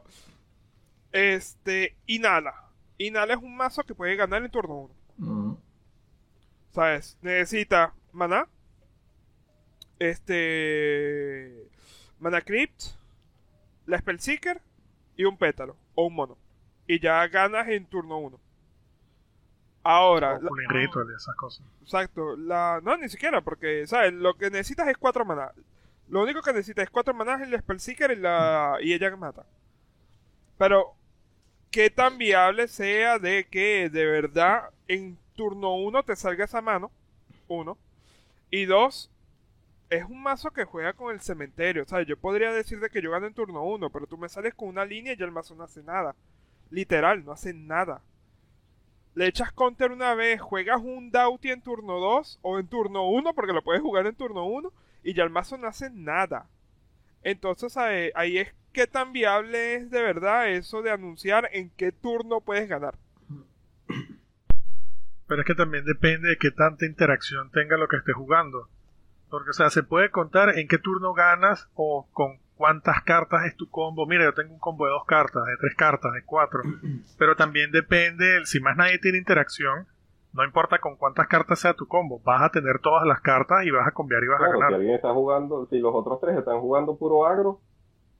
este, Inhala. Inhala es un mazo que puede ganar en turno 1. Mm. ¿Sabes? Necesita maná. Este. Mana Crypt. La Spellseeker. Y un pétalo. O un mono. Y ya ganas en turno 1. Ahora. la- Cooling Ritual y esas cosas. Exacto. La, no, ni siquiera, porque, ¿sabes? Lo que necesitas es 4 maná. Lo único que necesitas es 4 maná es la Spellseeker y, la, y ella mata. Pero, ¿qué tan viable sea de que de verdad en turno 1 te salga esa mano? Uno. Y dos, es un mazo que juega con el cementerio. O sea, yo podría decir de que yo gano en turno 1, pero tú me sales con una línea y el mazo no hace nada. Literal, no hace nada. Le echas counter una vez, juegas un Dauti en turno 2 o en turno 1, porque lo puedes jugar en turno 1, y ya el mazo no hace nada. Entonces ahí es que tan viable es de verdad eso de anunciar en qué turno puedes ganar. Pero es que también depende de qué tanta interacción tenga lo que estés jugando. Porque, o sea, se puede contar en qué turno ganas o con cuántas cartas es tu combo. Mira, yo tengo un combo de dos cartas, de tres cartas, de cuatro. Pero también depende, si más nadie tiene interacción, no importa con cuántas cartas sea tu combo, vas a tener todas las cartas y vas a cambiar y vas a Claro, si ganar. alguien está jugando, si los otros tres están jugando puro agro,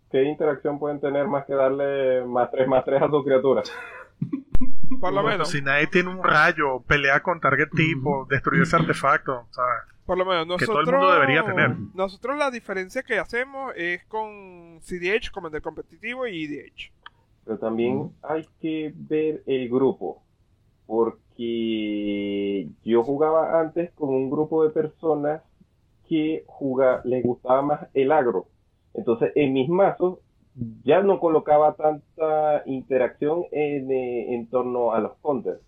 ¿qué interacción pueden tener más que darle más 3 más 3 a su criatura? Por lo Bueno, menos. Si nadie tiene un rayo, pelea con target tipo, destruye ese artefacto, ¿sabes? Por lo menos que nosotros. todo el mundo debería tener. Nosotros la diferencia que hacemos es con CDH, Commander Competitivo y EDH. Pero también hay que ver el grupo, porque yo jugaba antes con un grupo de personas que juga, les gustaba más el agro. Entonces, en mis mazos ya no colocaba tanta interacción en, eh, en torno a los counters,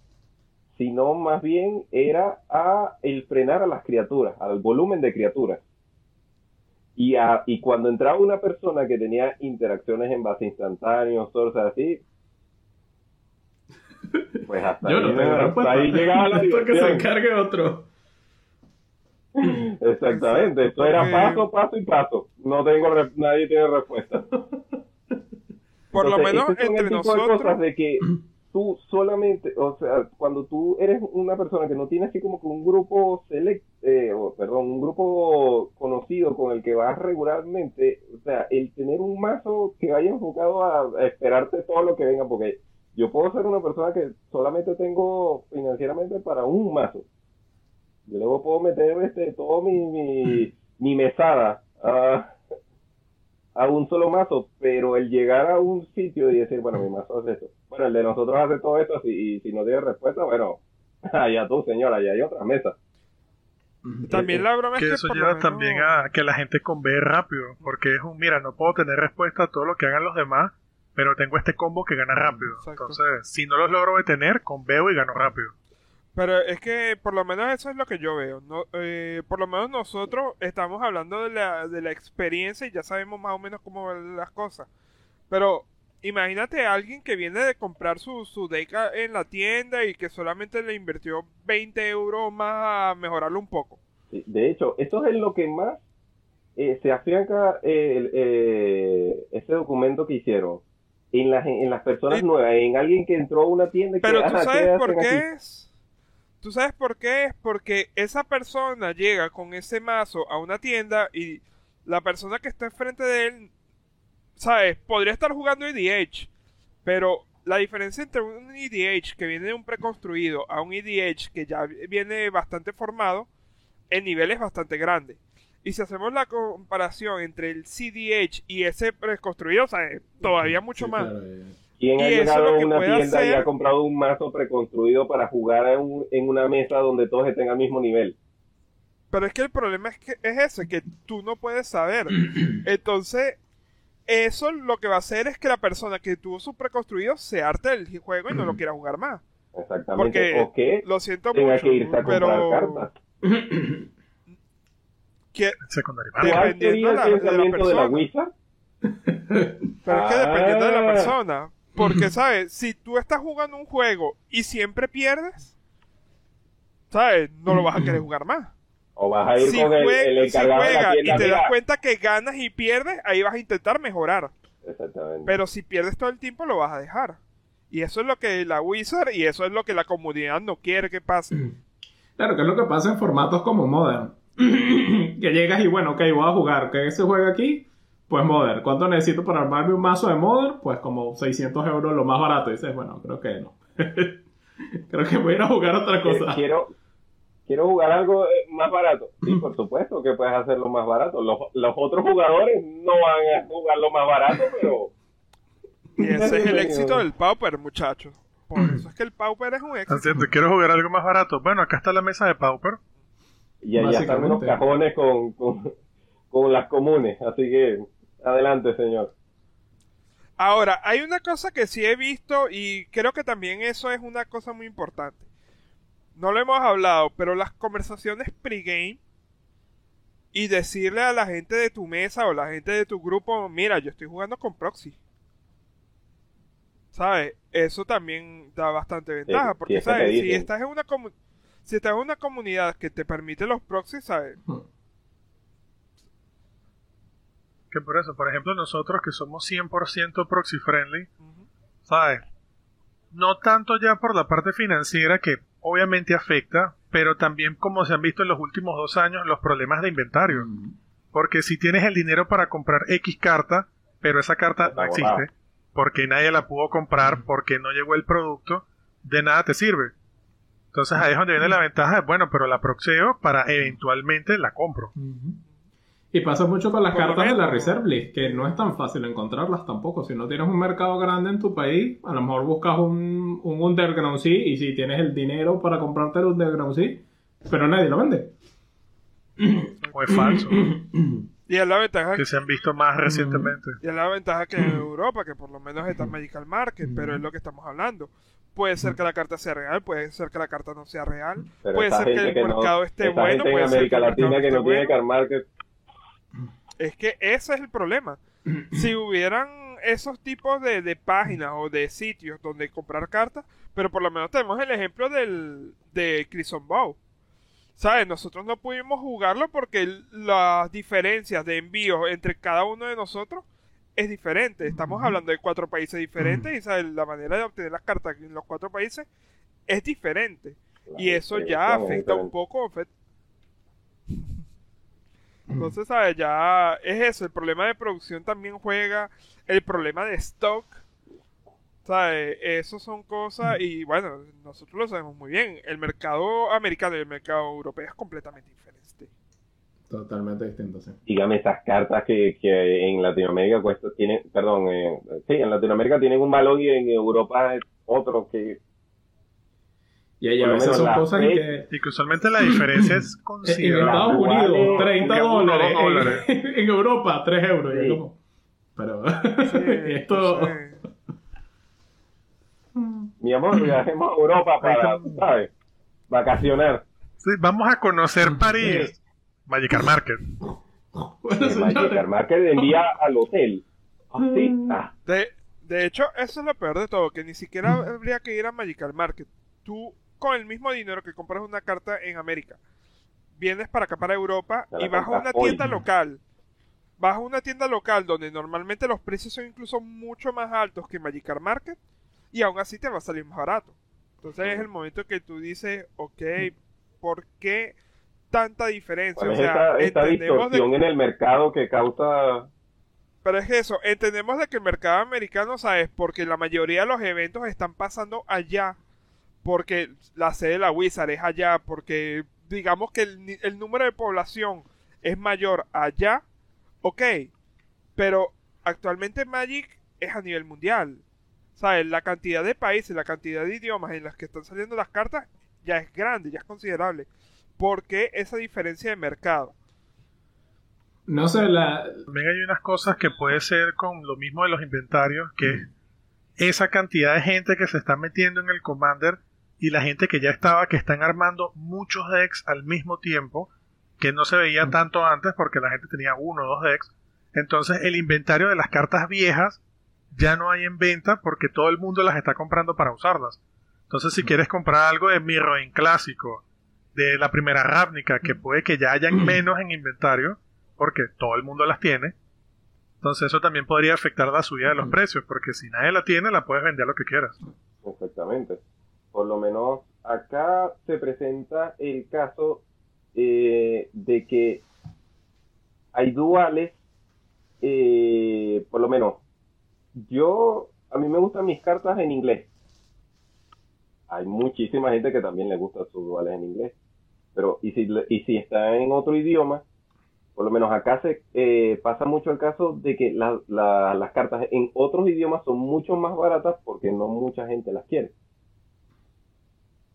sino más bien era a el frenar a las criaturas, al volumen de criaturas. Y, a- y cuando entraba una persona que tenía interacciones en base instantáneo, cosas así, pues hasta, Yo ahí, no tengo hasta respuesta. ahí llegaba la Esto que se encargue otro. Exactamente, esto era paso, paso y paso. No tengo, re- nadie tiene respuesta. Por lo menos este entre tipo de nosotros. cosas de que tú solamente, o sea, cuando tú eres una persona que no tiene así como que un grupo select, eh, o, perdón, un grupo conocido con el que vas regularmente, o sea, el tener un mazo que vaya enfocado a, a esperarte todo lo que venga, porque yo puedo ser una persona que solamente tengo financieramente para un mazo. Yo luego puedo meter este todo mi, mi, mi mesada a, a un solo mazo, pero el llegar a un sitio y decir, bueno, mi mazo hace esto. Bueno, el de nosotros hace todo esto y si no tiene respuesta, bueno, allá tú, señora, allá hay otra mesa. También la broma es Que que eso lleva menos- también a que la gente convee rápido, porque es un, mira, no puedo tener respuesta a todo lo que hagan los demás, pero tengo este combo que gana rápido. Exacto. Entonces, si no los logro detener, conveo y gano rápido. Pero es que por lo menos eso es lo que yo veo. No, eh, por lo menos nosotros estamos hablando de la, de la experiencia y ya sabemos más o menos cómo van las cosas. Pero imagínate a alguien que viene de comprar su, su deck a- en la tienda y que solamente le invirtió 20 euros más a mejorarlo un poco. De hecho, eso es lo que más eh, se afianca eh, eh, ese documento que hicieron. En las, en las personas nuevas, en alguien que entró a una tienda y que, Pero tú "Ajá, ¿qué sabes por qué aquí?". es. Tú sabes por qué es porque esa persona llega con ese mazo a una tienda y la persona que está enfrente de él, sabes, podría estar jugando EDH, pero la diferencia entre un EDH que viene de un preconstruido a un EDH que ya viene bastante formado, el nivel es bastante grande. Y si hacemos la comparación entre el CDH y ese preconstruido, o sea, todavía mucho Sí, más. claro, eh. ¿Quién ha llegado a una tienda y ha comprado un mazo preconstruido para jugar en, un- en una mesa donde todos estén al mismo nivel? Pero es que el problema es que es ese, que tú no puedes saber. Entonces, eso lo que va a hacer es que la persona que tuvo su preconstruido se arte del juego y no lo quiera jugar más. Exactamente. Porque o lo siento tenga mucho, que irse a pero cartas. ¿Cuál dependiendo sería el la- de la pensamiento de la, pero es que dependiendo de la Ah. persona, porque sabes, si tú estás jugando un juego y siempre pierdes, sabes, no lo vas a querer jugar más. ¿O vas a ir Si, con el, el si encargado de la juegas y te das Mira. cuenta que ganas y pierdes, ahí vas a intentar mejorar. Exactamente. Pero si pierdes todo el tiempo, lo vas a dejar. Y eso es lo que la Wizard y eso es lo que la comunidad no quiere que pase. Claro, que es lo que pasa en formatos como Modern. que llegas y bueno, ok, voy a jugar. ¿Qué se juega aquí? Pues Modern. ¿Cuánto necesito para armarme un mazo de Modern? Pues como 600 euros lo más barato. Y dices, bueno, creo que no. creo que voy a ir a jugar otra Eh, cosa. quiero, quiero jugar algo eh, más barato. Sí, por supuesto que puedes hacerlo más barato. Los, los otros jugadores no van a jugar lo más barato, pero Y ese es el éxito del Pauper, muchachos. Por eso es que el Pauper es un éxito. Así es, quiero jugar algo más barato. Bueno, acá está la mesa de Pauper. ya, ya están unos cajones con, con, con las comunes. Así que adelante, señor. Ahora, hay una cosa que sí he visto y creo que también eso es una cosa muy importante. No lo hemos hablado, pero las conversaciones pregame y decirle a la gente de tu mesa o la gente de tu grupo, mira, yo estoy jugando con proxy. ¿Sabes? Eso también da bastante ventaja, sí, porque ¿sabes? Si estás en una si estás en una comunidad que te permite los proxies, ¿sabes? Que por eso, por ejemplo, nosotros que somos 100% proxy friendly. ¿sabes? No tanto ya por la parte financiera que obviamente afecta, pero también como se han visto en los últimos dos años los problemas de inventario. Porque si tienes el dinero para comprar X carta, pero esa carta no existe, porque nadie la pudo comprar, porque no llegó el producto, de nada te sirve. Entonces ahí es donde viene la ventaja, de, bueno, pero la proxeo para eventualmente la compro. Y pasa mucho con las Por cartas de la. Reserve List, que no es tan fácil encontrarlas tampoco. Si no tienes un mercado grande en tu país, a lo mejor buscas un, un Underground Sea y si tienes el dinero para comprarte el Underground Sea, pero nadie lo vende. O es falso, Y es la ventaja que se han visto más recientemente. Y es la ventaja que en Europa, que por lo menos está Medical Market, pero es lo que estamos hablando. Puede ser que la carta sea real, puede ser que la carta no sea real, Pero puede ser que el no- mercado esté bueno, puede en ser América el mercado Latina que esté no tiene bueno. car market. Es que ese es el problema. Si hubieran esos tipos de, de páginas o de sitios donde comprar cartas, pero por lo menos tenemos el ejemplo del, de Crimson Bow. ¿Sabes? Nosotros no pudimos jugarlo porque las diferencias de envíos entre cada uno de nosotros es diferente. Estamos hablando de cuatro países diferentes y ¿sabes? la manera de obtener las cartas en los cuatro países es diferente. Y eso ya afecta un poco. Fe- Entonces, ¿sabes? Ya es eso, el problema de producción también juega, el problema de stock, ¿sabes? Eso son cosas, y bueno, nosotros lo sabemos muy bien, el mercado americano y el mercado europeo es completamente diferente. Totalmente distinto, sí. Dígame esas cartas que, que en Latinoamérica cuesta, tienen, perdón, eh, sí, en Latinoamérica tienen un valor y en Europa es otro que Y ahí a Por lo veces menos son la cosas en que... Y que usualmente la diferencia es En considerable. Estados Igual, Unidos, eh, 30 que uno, dólares. En, en Europa, 3 euros. Sí. como- Pero Sí, esto... sí. mi amor, viajemos a Europa para, ¿sabes? Vacacionar. Sí, vamos a conocer París. Magic Market. Bueno, El Magic señores. Market envía al hotel. Así, ah, De, de hecho, eso es lo peor de todo, que ni siquiera habría que ir a Magical Market. Tú, con el mismo dinero que compras una carta en América, vienes para acá, para Europa, y vas a una hoy. tienda local. Vas a una tienda local donde normalmente los precios son incluso mucho más altos que Magical Market, y aún así te va a salir más barato. Entonces es el momento que tú dices, ok, ¿por qué tanta diferencia? ¿Cuál O sea, esta, esta entendemos de- distorsión en el mercado que causa pero es que eso, entendemos de que el mercado americano, ¿sabes? Porque la mayoría de los eventos están pasando allá. Porque la sede de la Wizard es allá. Porque digamos que el, número de población es mayor allá. Ok. Pero actualmente Magic es a nivel mundial. ¿Sabes? La cantidad de países, la cantidad de idiomas en las que están saliendo las cartas ya es grande, ya es considerable. ¿Por qué esa diferencia de mercado? No sé, la... También hay unas cosas que puede ser con lo mismo de los inventarios, que es esa cantidad de gente que se está metiendo en el Commander y la gente que ya estaba, que están armando muchos decks al mismo tiempo, que no se veía tanto antes porque la gente tenía uno o dos decks. Entonces el inventario de las cartas viejas ya no hay en venta porque todo el mundo las está comprando para usarlas. Entonces si quieres comprar algo de Mirrodin clásico, de la primera Ravnica, que puede que ya hayan menos en inventario, porque todo el mundo las tiene. Entonces eso también podría afectar la subida de los precios, porque si nadie la tiene, la puedes vender a lo que quieras. Exactamente. Por lo menos acá se presenta el caso eh, de que hay duales, eh, por lo menos yo, a mí me gustan mis cartas en inglés. Hay muchísima gente que también le gusta sus duales en inglés. Pero, y si, y si está en otro idioma, por lo menos acá se eh, pasa mucho el caso de que la- las cartas en otros idiomas son mucho más baratas porque no mucha gente las quiere.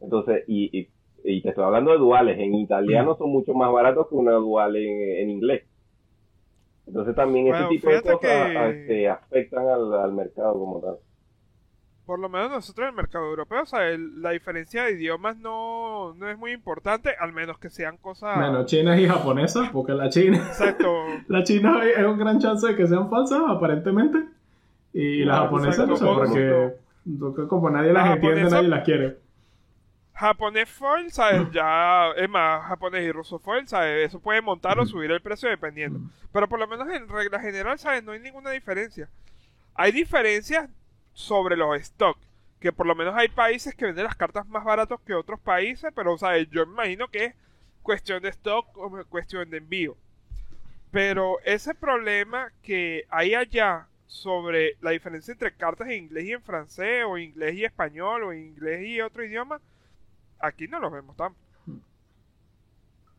Entonces, y, y, y te estoy hablando de duales, en italiano son mucho más baratos que una dual en, en inglés. Entonces también Bueno, ese tipo de cosas que- este, afectan al, al mercado como tal. Por lo menos nosotros en el mercado europeo, o sea, el- la diferencia de idiomas no, no es muy importante, al menos que sean cosas... Menos chinas y japonesas, porque la china... Exacto. La china es un gran chance de que sean falsas, aparentemente. Y las Ah, japonesas no porque porque como nadie las Las entiende, nadie las quiere. Japonés foil, ¿sabes? Ya, es más, japonés y ruso foil, ¿sabes? Eso puede montar o subir el precio dependiendo. Pero por lo menos en regla general, ¿sabes? No hay ninguna diferencia. Hay diferencias sobre los stock. Que por lo menos hay países que venden las cartas más baratos que otros países, pero, ¿sabes? Yo imagino que es cuestión de stock o cuestión de envío. Pero ese problema que hay allá sobre la diferencia entre cartas en inglés y en francés, o inglés y español, o inglés y otro idioma, aquí no los vemos tanto.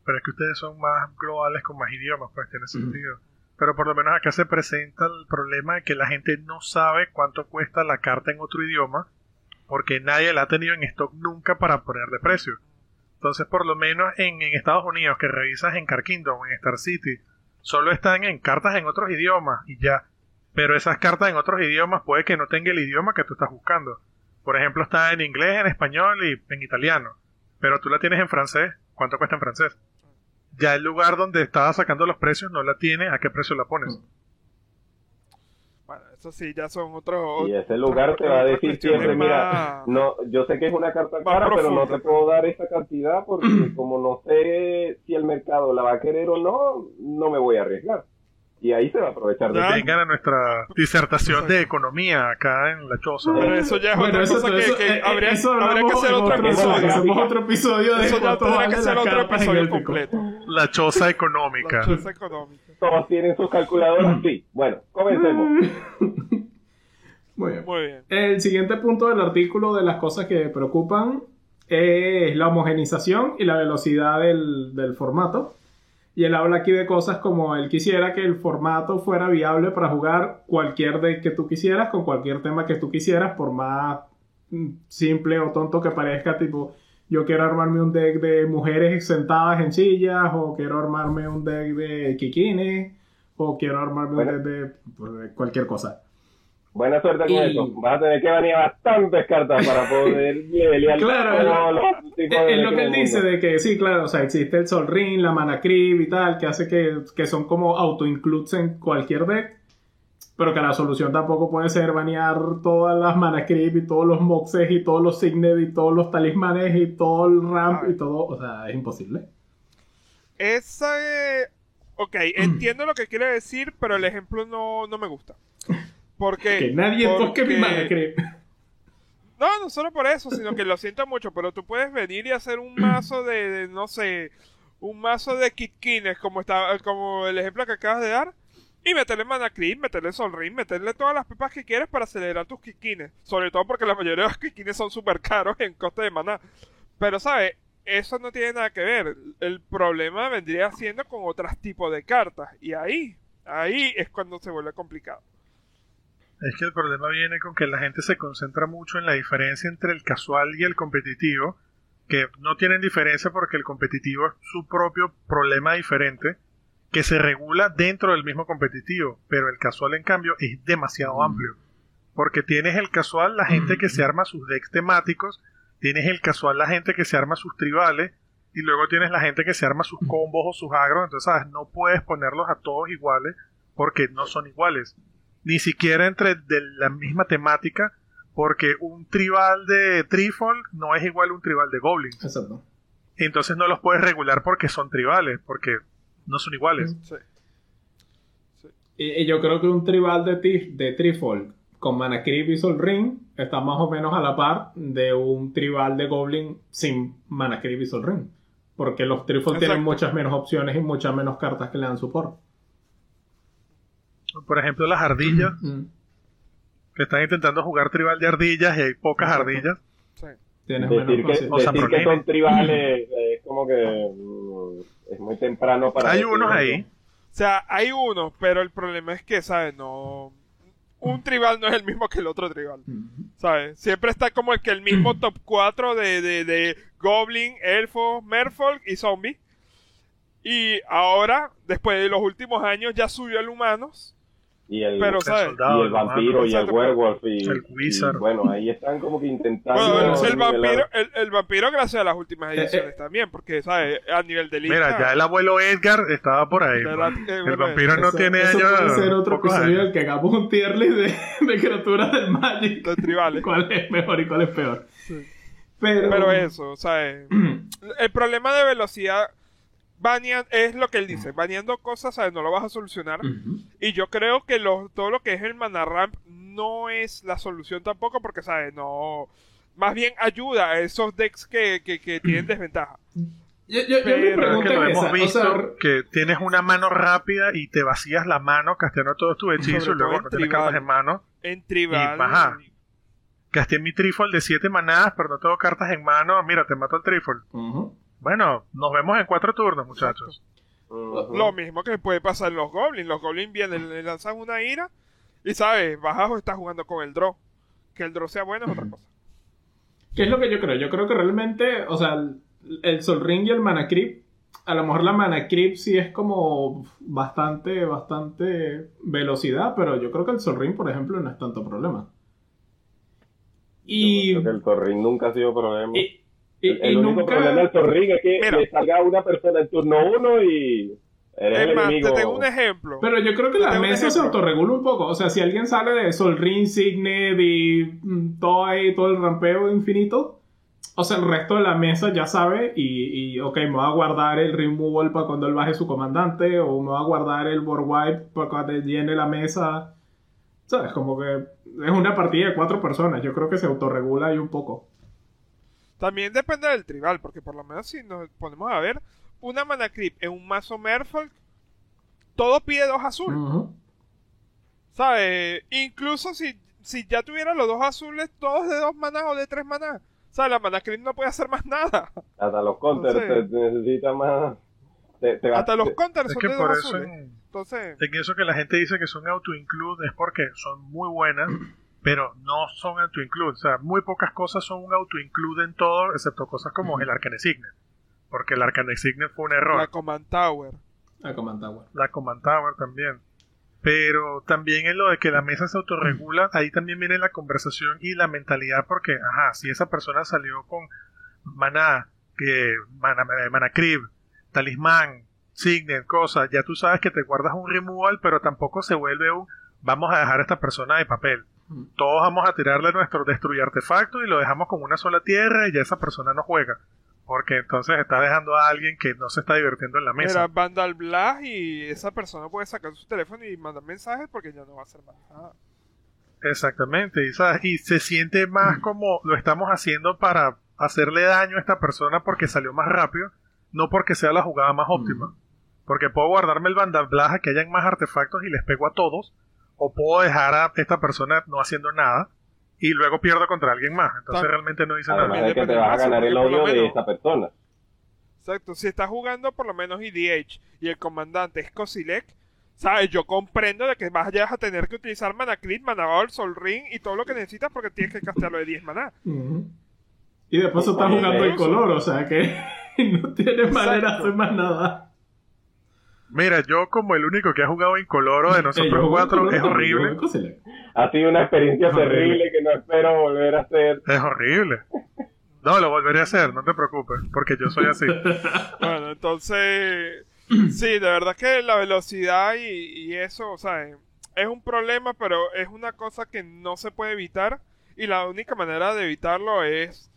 Pero es que ustedes son más globales con más idiomas, pues tiene sentido. Pero por lo menos acá se presenta el problema de que la gente no sabe cuánto cuesta la carta en otro idioma, porque nadie la ha tenido en stock nunca para ponerle precio. Entonces, por lo menos en, en Estados Unidos, que revisas en Car Kingdom, en Star City, solo están en cartas en otros idiomas y ya. Pero esas cartas en otros idiomas puede que no tenga el idioma que tú estás buscando. Por ejemplo, está en inglés, en español y en italiano. Pero tú la tienes en francés. ¿Cuánto cuesta en francés? Ya el lugar donde estaba sacando los precios no la tiene. ¿A qué precio la pones? Bueno, eso sí, ya son otros. Y ese lugar te va a decir siempre, mira, no, yo sé que es una carta cara, pero no te puedo dar esa cantidad porque como no sé si el mercado la va a querer o no, no me voy a arriesgar. Y ahí se va a aprovechar de. Vengan a nuestra disertación de economía acá en la choza. Pero eso ya es Bueno, otra eso, cosa que, eso- que eh, habría, eso habría que hacer otro episodio. Hacemos otro episodio de Eso ya tendrá que ser otro episodio completo. La choza económica. La choza económica. Todos tienen sus calculadoras, sí. Bueno, comencemos. Muy bien. Muy bien. El siguiente punto del artículo de las cosas que preocupan es la homogenización y la velocidad del, del formato. Y él habla aquí de cosas como él quisiera que el formato fuera viable para jugar cualquier deck que tú quisieras, con cualquier tema que tú quisieras, por más mm, simple o tonto que parezca, tipo, yo quiero armarme un deck de mujeres sentadas en sillas, o quiero armarme un deck de kikines, o quiero armarme Bueno. un deck de, pues, de cualquier cosa. Buena suerte con Y- eso. Vas a tener que venir bastantes cartas para poder levelear Claro, los tipos Es, de es lo que él dice de que sí, claro, o sea, existe el Sol Ring, la Mana Creep y tal, que hace que, que son como auto-includes en cualquier deck, pero que la solución tampoco puede ser banear todas las Mana Creep y todos los Moxes y todos los Signet y todos los talismanes y todo el Ramp y todo, o sea, es imposible. Esa. eh, Ok, entiendo lo que quiere decir, pero el ejemplo no, no me gusta. Porque. Que nadie toque mi Creep. No, no solo por eso, sino que lo siento mucho, pero tú puedes venir y hacer un mazo de, de, no sé, un mazo de kitkines, como, está, como el ejemplo que acabas de dar, y meterle mana creep, meterle sol ring, meterle todas las pipas que quieres para acelerar tus kitkines. Sobre todo porque la mayoría de los kitkines son súper caros en coste de mana. Pero, ¿sabes? Eso no tiene nada que ver. El problema vendría siendo con otros tipos de cartas. Y ahí, ahí es cuando se vuelve complicado. Es que el problema viene con que la gente se concentra mucho en la diferencia entre el casual y el competitivo, que no tienen diferencia porque el competitivo es su propio problema diferente, que se regula dentro del mismo competitivo, pero el casual en cambio es demasiado Mm. amplio, porque tienes el casual la gente que se arma sus decks temáticos, tienes el casual la gente que se arma sus tribales, y luego tienes la gente que se arma sus combos o sus agros, entonces ¿sabes? no puedes ponerlos a todos iguales porque no son iguales ni siquiera entre de la misma temática, porque un tribal de Trifolk no es igual a un tribal de Goblin. Exacto. Entonces no los puedes regular porque son tribales, porque no son iguales. Sí. Y, y yo creo que un tribal de, de Trifolk con Mana Creep y Sol Ring está más o menos a la par de un tribal de Goblin sin Mana Creep y Sol Ring. Porque los Trifolk tienen muchas menos opciones y muchas menos cartas que le dan support. Por ejemplo, las ardillas, Mm. que están intentando jugar tribal de ardillas y hay pocas Exacto. ardillas. sí. Tienes Decir, que, opciones. O sea, decir que son tribales eh, es como que mm, es muy temprano para Hay unos ahí. O sea, hay uno, pero el problema es que, ¿sabes? No. Un tribal no es el mismo que el otro tribal. ¿Sabes? Siempre está como el que el mismo top 4 de, de, de Goblin, Elfo, Merfolk y Zombie. Y ahora, después de los últimos años, ya subió el Humanos. Y el, Pero, El soldado, y el vampiro y el werewolf y, el wizard. y, bueno ahí están como que intentando Bueno, el, el vampiro, el, el vampiro gracias a las últimas Eh, eh. ediciones también, porque, ¿sabes? A nivel de lista. Mira, ya el abuelo Edgar estaba por ahí. pues. que, El vampiro no Eso- tiene eso años. puede ser otro episodio el que hagamos un tier list de, de criaturas del Magic. Los tribales. ¿Cuál es mejor y cuál es peor? Sí. Pero, Pero eso, ¿sabes? el problema de velocidad banean, es lo que él dice, baneando cosas, ¿sabes? No lo vas a solucionar. Y yo creo que lo- todo lo que es el mana ramp no es la solución tampoco porque, ¿sabes? No... Más bien ayuda a esos decks que, que, que tienen desventaja. Yo, yo, Pero es que lo hemos esa, visto o sea, que tienes una mano rápida y te vacías la mano casteando todos tus hechizos y luego todo no en tienes cartas en mano. En tribal... Y, ajá. Gasté mi trifol de 7 manadas, pero no tengo cartas en mano. Mira, te mato el trifol. ujú. Bueno, nos vemos en cuatro turnos, muchachos. Lo mismo que puede pasar en los goblins. Los goblins vienen, le lanzan una ira y, ¿sabes? Bajas o estás jugando con el draw. Que el draw sea bueno es otra cosa. ¿Qué es lo que yo creo? Yo creo que realmente, o sea, el, el Sol Ring y el Mana Creep, a lo mejor la Mana Creep sí es como bastante, bastante velocidad, pero yo creo que el Sol Ring, por ejemplo, no es tanto problema. Y, Yo creo que el torring nunca ha sido problema y, y- el, y único nunca... problema del torring es que Mira. le salga una persona en turno uno y eres Es el más, enemigo te tengo un ejemplo. Pero yo creo que Te la mesa se autorregula un poco. O sea, si alguien sale de Sol Ring, Signet y mm, todo ahí, todo el rampeo infinito, o sea, el resto de la mesa ya sabe y, y, ok, me va a guardar el removal para cuando él baje su comandante o me va a guardar el board wipe para cuando llene la mesa. ¿Sabes? Como que es una partida de cuatro personas. Yo creo que se autorregula ahí un poco. También depende del tribal, porque por lo menos si nos ponemos a ver, una mana creep en un mazo Merfolk, todo pide dos azules. Ujú. ¿Sabes? Incluso si, si ya tuviera los dos azules, todos de dos manas o de tres manas. ¿Sabes? La mana creep no puede hacer más nada. Hasta los counters Entonces- te, te necesita más. Te, te va- Hasta los te- counters Es son que de por dos eso azules. en, Entonces, en eso que la gente dice que son auto-include es porque son muy buenas, pero no son auto-include. O sea, muy pocas cosas son un auto-include en todo, excepto cosas como el Arcane Signet. Porque el Arcane Signet fue un error. la Command Tower. A Command Tower. la Command Tower también. Pero también en lo de que la mesa se autorregula, ahí también viene la conversación y la mentalidad, porque, ajá, si esa persona salió con maná, que mana, eh, mana crib, talismán, signet, cosas, ya tú sabes que te guardas un removal, pero tampoco se vuelve un vamos a dejar a esta persona de papel. Mm. Todos vamos a tirarle nuestro destruir artefacto y lo dejamos con una sola tierra y ya esa persona no juega. Porque entonces está dejando a alguien que no se está divirtiendo en la mesa. Era Vandal Blast y esa persona puede sacar su teléfono y mandar mensajes porque ya no va a hacer más nada. Exactamente, y, ¿sabes? y se siente más como lo estamos haciendo para hacerle daño a esta persona porque salió más rápido, no porque sea la jugada más óptima. Porque puedo guardarme el bandablaja que hayan más artefactos y les pego a todos, o puedo dejar a esta persona no haciendo nada y luego pierdo contra alguien más. Entonces realmente no dice Además nada. De que te vas a ganar el odio de esa persona. Exacto, si estás jugando por lo menos EDH y el comandante es Kozilek, sabes, yo comprendo de que vayas a tener que utilizar Mana Crit, Mana Ball, Sol Ring y todo lo que necesitas porque tienes que castearlo de 10 maná. Y después está Sí, jugando eso. color, o sea que no tiene manera de hacer más nada. Mira, yo como el único que ha jugado incoloro de nosotros cuatro es horrible. Ha sido una experiencia terrible que no espero volver a hacer. Es horrible. No, lo volveré a hacer, no te preocupes, porque yo soy así. Bueno, entonces, sí, de verdad que la velocidad y, y eso, o sea, es un problema, pero es una cosa que no se puede evitar y la única manera de evitarlo es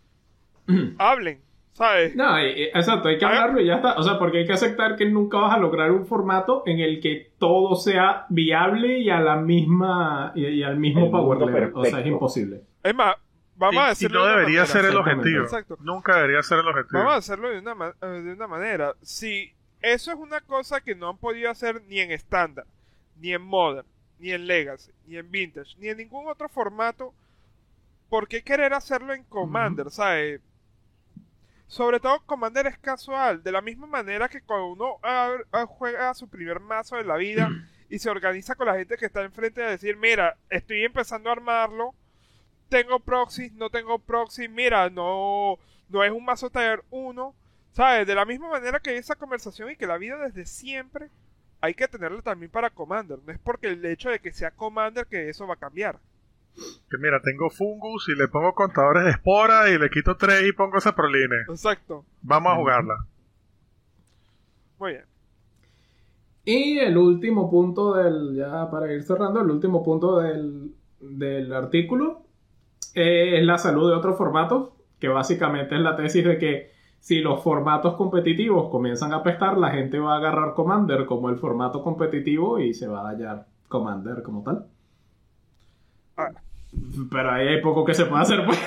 hablen, ¿sabes? No, y- y- exacto, hay que hablarlo y ya está. O sea, porque hay que aceptar que nunca vas a lograr un formato en el que todo sea viable y a la misma y, y al mismo El power level. O sea, es imposible. Es más, vamos a Y- y, no de una debería manera. ser el objetivo. Exacto. Nunca debería ser el objetivo. Vamos a hacerlo de una, ma- eh, de una manera. Si eso es una cosa que no han podido hacer ni en estándar, ni en modern, ni en legacy, ni en vintage, ni en ningún otro formato, ¿por qué querer hacerlo en commander? ¿Sabes? Sobre todo commander es casual, de la misma manera que cuando uno ah, juega su primer mazo de la vida y se organiza con la gente que está enfrente a decir, mira, estoy empezando a armarlo, tengo proxy, no tengo proxy, mira, no, no es un mazo taller 1, ¿sabes? De la misma manera que esa conversación y que la vida desde siempre hay que tenerla también para Commander. No es porque el hecho de que sea Commander que eso va a cambiar. Que mira, tengo fungus y le pongo contadores de espora y le quito tres y pongo esa proline. Exacto. Vamos a jugarla. Muy bien. Y el último punto del, ya para ir cerrando, el último punto del, del artículo eh, es la salud de otros formatos, que básicamente es la tesis de que si los formatos competitivos comienzan a apestar, la gente va a agarrar Commander como el formato competitivo y se va a dañar Commander como tal. Ah. Pero ahí hay poco que se puede hacer, pues.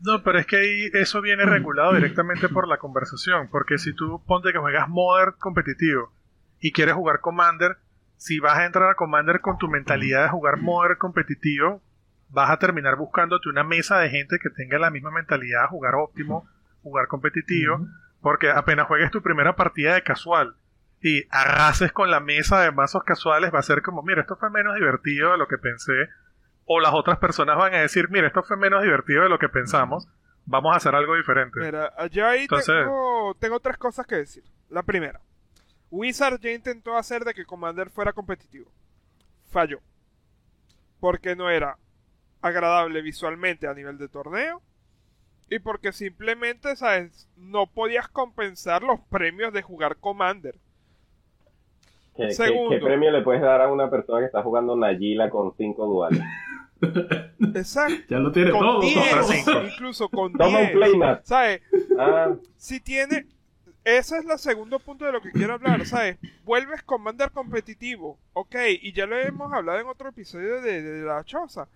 No, pero es que ahí eso viene regulado directamente por la conversación. Porque si tú ponte que juegas Modern competitivo y quieres jugar Commander, si vas a entrar a Commander con tu mentalidad de jugar Modern competitivo, vas a terminar buscándote una mesa de gente que tenga la misma mentalidad de jugar óptimo, jugar competitivo, porque apenas juegues tu primera partida de casual y arrases con la mesa de mazos casuales, va a ser como, mira, esto fue menos divertido de lo que pensé. O las otras personas van a decir, mira, esto fue menos divertido de lo que pensamos, vamos a hacer algo diferente. Mira, yo ahí Entonces- tengo, tengo tres cosas que decir. La primera, Wizard ya intentó hacer de que Commander fuera competitivo. Falló. Porque no era agradable visualmente a nivel de torneo. Y porque simplemente, ¿sabes? No podías compensar los premios de jugar Commander. ¿Qué, qué- Segundo. qué premio le puedes dar a una persona que está jugando Nagila con cinco duales? Exacto. Ya lo tiene Con todo. 10, Contra cinco. incluso con Toma un 10. playmat. ¿Sabes? Ah, si tiene. Ese es el segundo punto de lo que quiero hablar, ¿sabes? Vuelves Commander competitivo, ok, y ya lo hemos hablado en otro episodio de, de La Choza.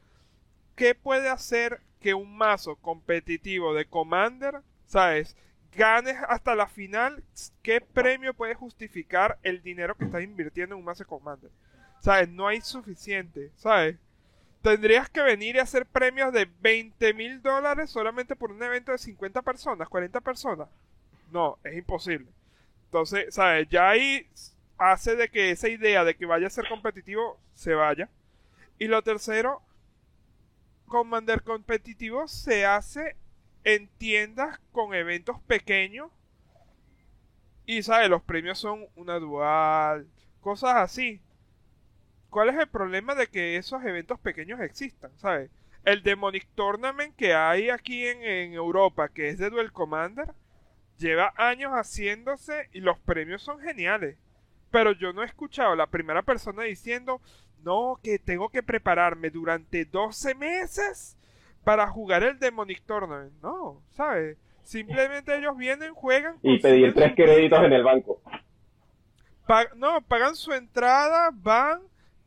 ¿Qué puede hacer que un mazo competitivo de Commander, ¿sabes? Ganes hasta la final, ¿qué premio puede justificar el dinero que estás invirtiendo en un Master Commander? ¿Sabes? No hay suficiente, ¿sabes? Tendrías que venir y hacer premios de 20 mil dólares solamente por un evento de 50 personas, 40 personas. No, es imposible. Entonces, ¿sabes? Ya ahí hace de que esa idea de que vaya a ser competitivo se vaya. Y lo tercero, Commander competitivo se hace en tiendas con eventos pequeños. Y, ¿sabes? Los premios son una dual, cosas así. ¿Cuál es el problema de que esos eventos pequeños existan? ¿Sabes? El Demonic Tournament que hay aquí en, en Europa, que es de Duel Commander, lleva años haciéndose y los premios son geniales. Pero yo no he escuchado a la primera persona diciendo, no, que tengo que prepararme durante 12 meses para jugar el Demonic Tournament. No, ¿sabes? Simplemente ellos vienen, juegan. Y pedir tres créditos en el banco. no, pagan su entrada, van,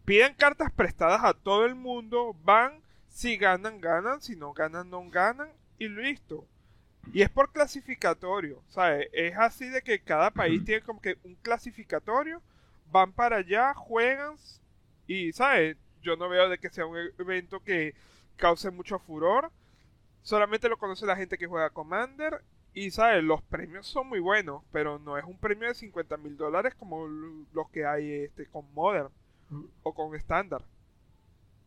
piden cartas prestadas a todo el mundo, van, si ganan, ganan, si no ganan, no ganan, y listo. Y es por clasificatorio, ¿sabes? Es así de que cada país tiene como que un clasificatorio, van para allá, juegan, y, ¿sabes? Yo no veo de que sea un evento que cause mucho furor. Solamente lo conoce la gente que juega Commander. Y, ¿sabes? Los premios son muy buenos, pero no es un premio de 50 mil dólares como los que hay este, con Modern o con Standard.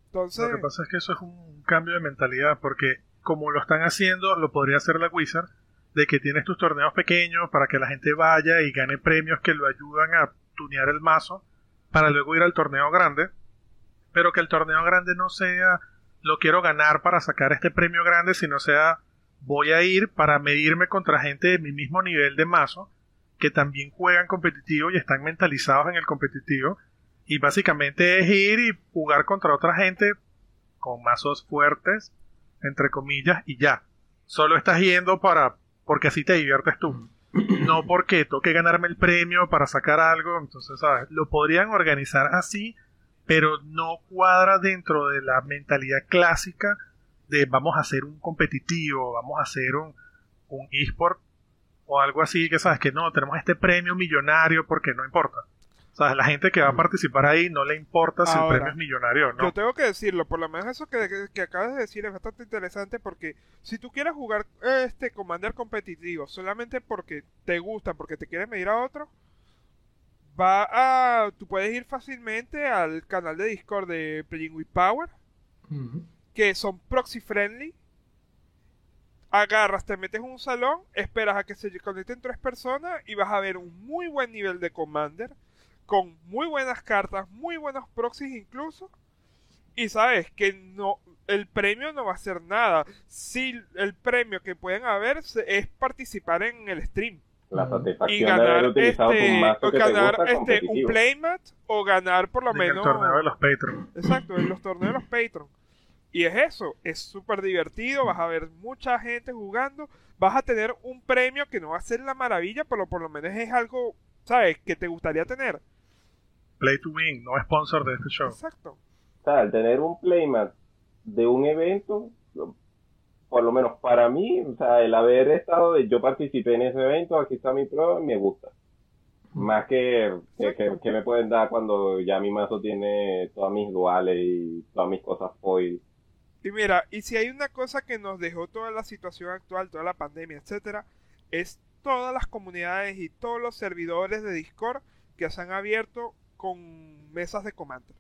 Entonces... Lo que pasa es que eso es un cambio de mentalidad, porque como lo están haciendo, lo podría hacer la Wizard, de que tienes tus torneos pequeños para que la gente vaya y gane premios que lo ayudan a tunear el mazo, para luego ir al torneo grande, pero que el torneo grande no sea lo quiero ganar para sacar este premio grande, sino sea voy a ir para medirme contra gente de mi mismo nivel de mazo que también juegan competitivo y están mentalizados en el competitivo. Y básicamente es ir y jugar contra otra gente con mazos fuertes entre comillas y ya. Solo estás yendo para porque así te diviertes tú. No porque toque ganarme el premio para sacar algo entonces sabes lo podrían organizar así pero no cuadra dentro de la mentalidad clásica de vamos a hacer un competitivo, vamos a hacer un, un eSport o algo así, que sabes que no, tenemos este premio millonario porque no importa. O la gente que va a participar ahí no le importa si el premio es millonario o no. Yo tengo que decirlo, por lo menos eso que, que, acabas de decir es bastante interesante porque si tú quieres jugar este Commander competitivo solamente porque te gusta, porque te quieres medir a otro, va a. Tú puedes ir fácilmente al canal de Discord de Playing with Power, que son proxy friendly. Agarras, te metes en un salón, esperas a que se conecten tres personas y vas a ver un muy buen nivel de Commander, con muy buenas cartas, muy buenos proxies incluso. Y sabes que no, el premio no va a ser nada. Si el premio que pueden haber es participar en el stream la satisfacción y ganar, de haber utilizado este, un mazo que ganar te gusta este, un playmat o ganar por lo en menos el torneo de los Patreon. Exacto en los torneos de los Patreon. Y es eso es súper divertido vas a ver mucha gente jugando vas a tener un premio que no va a ser la maravilla pero por lo menos es algo sabes que te gustaría tener. Play to Win no sponsor de este show. Exacto. O sea al tener un playmat de un evento por lo menos para mí, o sea, el haber estado, de, yo participé en ese evento, aquí está mi prueba, me gusta. Más que, que, me pueden dar cuando ya mi mazo tiene todas mis duales y todas mis cosas foil. Y mira, y si hay una cosa que nos dejó toda la situación actual, toda la pandemia, etcétera, es todas las comunidades y todos los servidores de Discord que se han abierto con mesas de comando.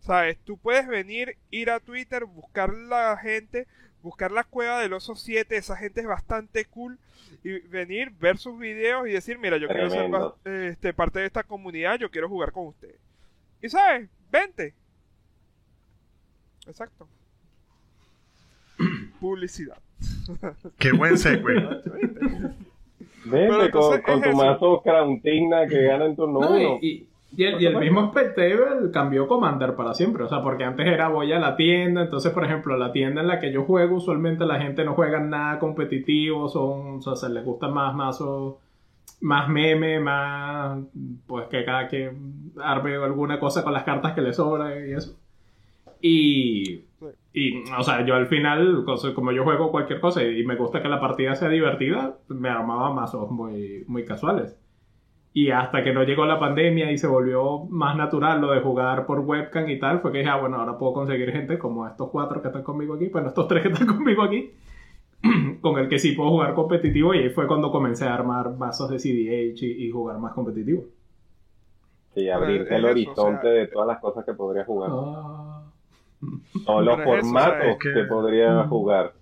¿Sabes? Tú puedes venir, ir a Twitter, buscar la gente, buscar la cueva del oso 7, esa gente es bastante cool, y venir, ver sus videos y decir, mira, yo quiero ser este, parte de esta comunidad, yo quiero jugar con ustedes. Y sabes, vente. Exacto. Publicidad. Qué buen segue. Vente con, tu mazo que gana en turno 1. Y el, mismo Spectable cambió Commander para siempre, o sea, porque antes era voy a la tienda, entonces, por ejemplo, la tienda en la que yo juego, usualmente la gente no juega nada competitivo, son, o sea, se les gusta más mazos, más meme, más, pues que cada que arme alguna cosa con las cartas que le sobra y eso. Y, Y, o sea, yo al final, como yo juego cualquier cosa y me gusta que la partida sea divertida, me armaba mazos muy, muy casuales. Y hasta que no llegó la pandemia y se volvió más natural lo de jugar por webcam y tal, fue que dije, ah, bueno, ahora puedo conseguir gente como estos cuatro que están conmigo aquí, bueno, estos tres que están conmigo aquí, con el que sí puedo jugar competitivo y ahí fue cuando comencé a armar mazos de CDH y, y jugar más competitivo. Sí, abrirte Pero el o horizonte sea, de todas las cosas que podrías jugar. Ah. o los pero es eso, o sea, formatos es que- Mm. jugar.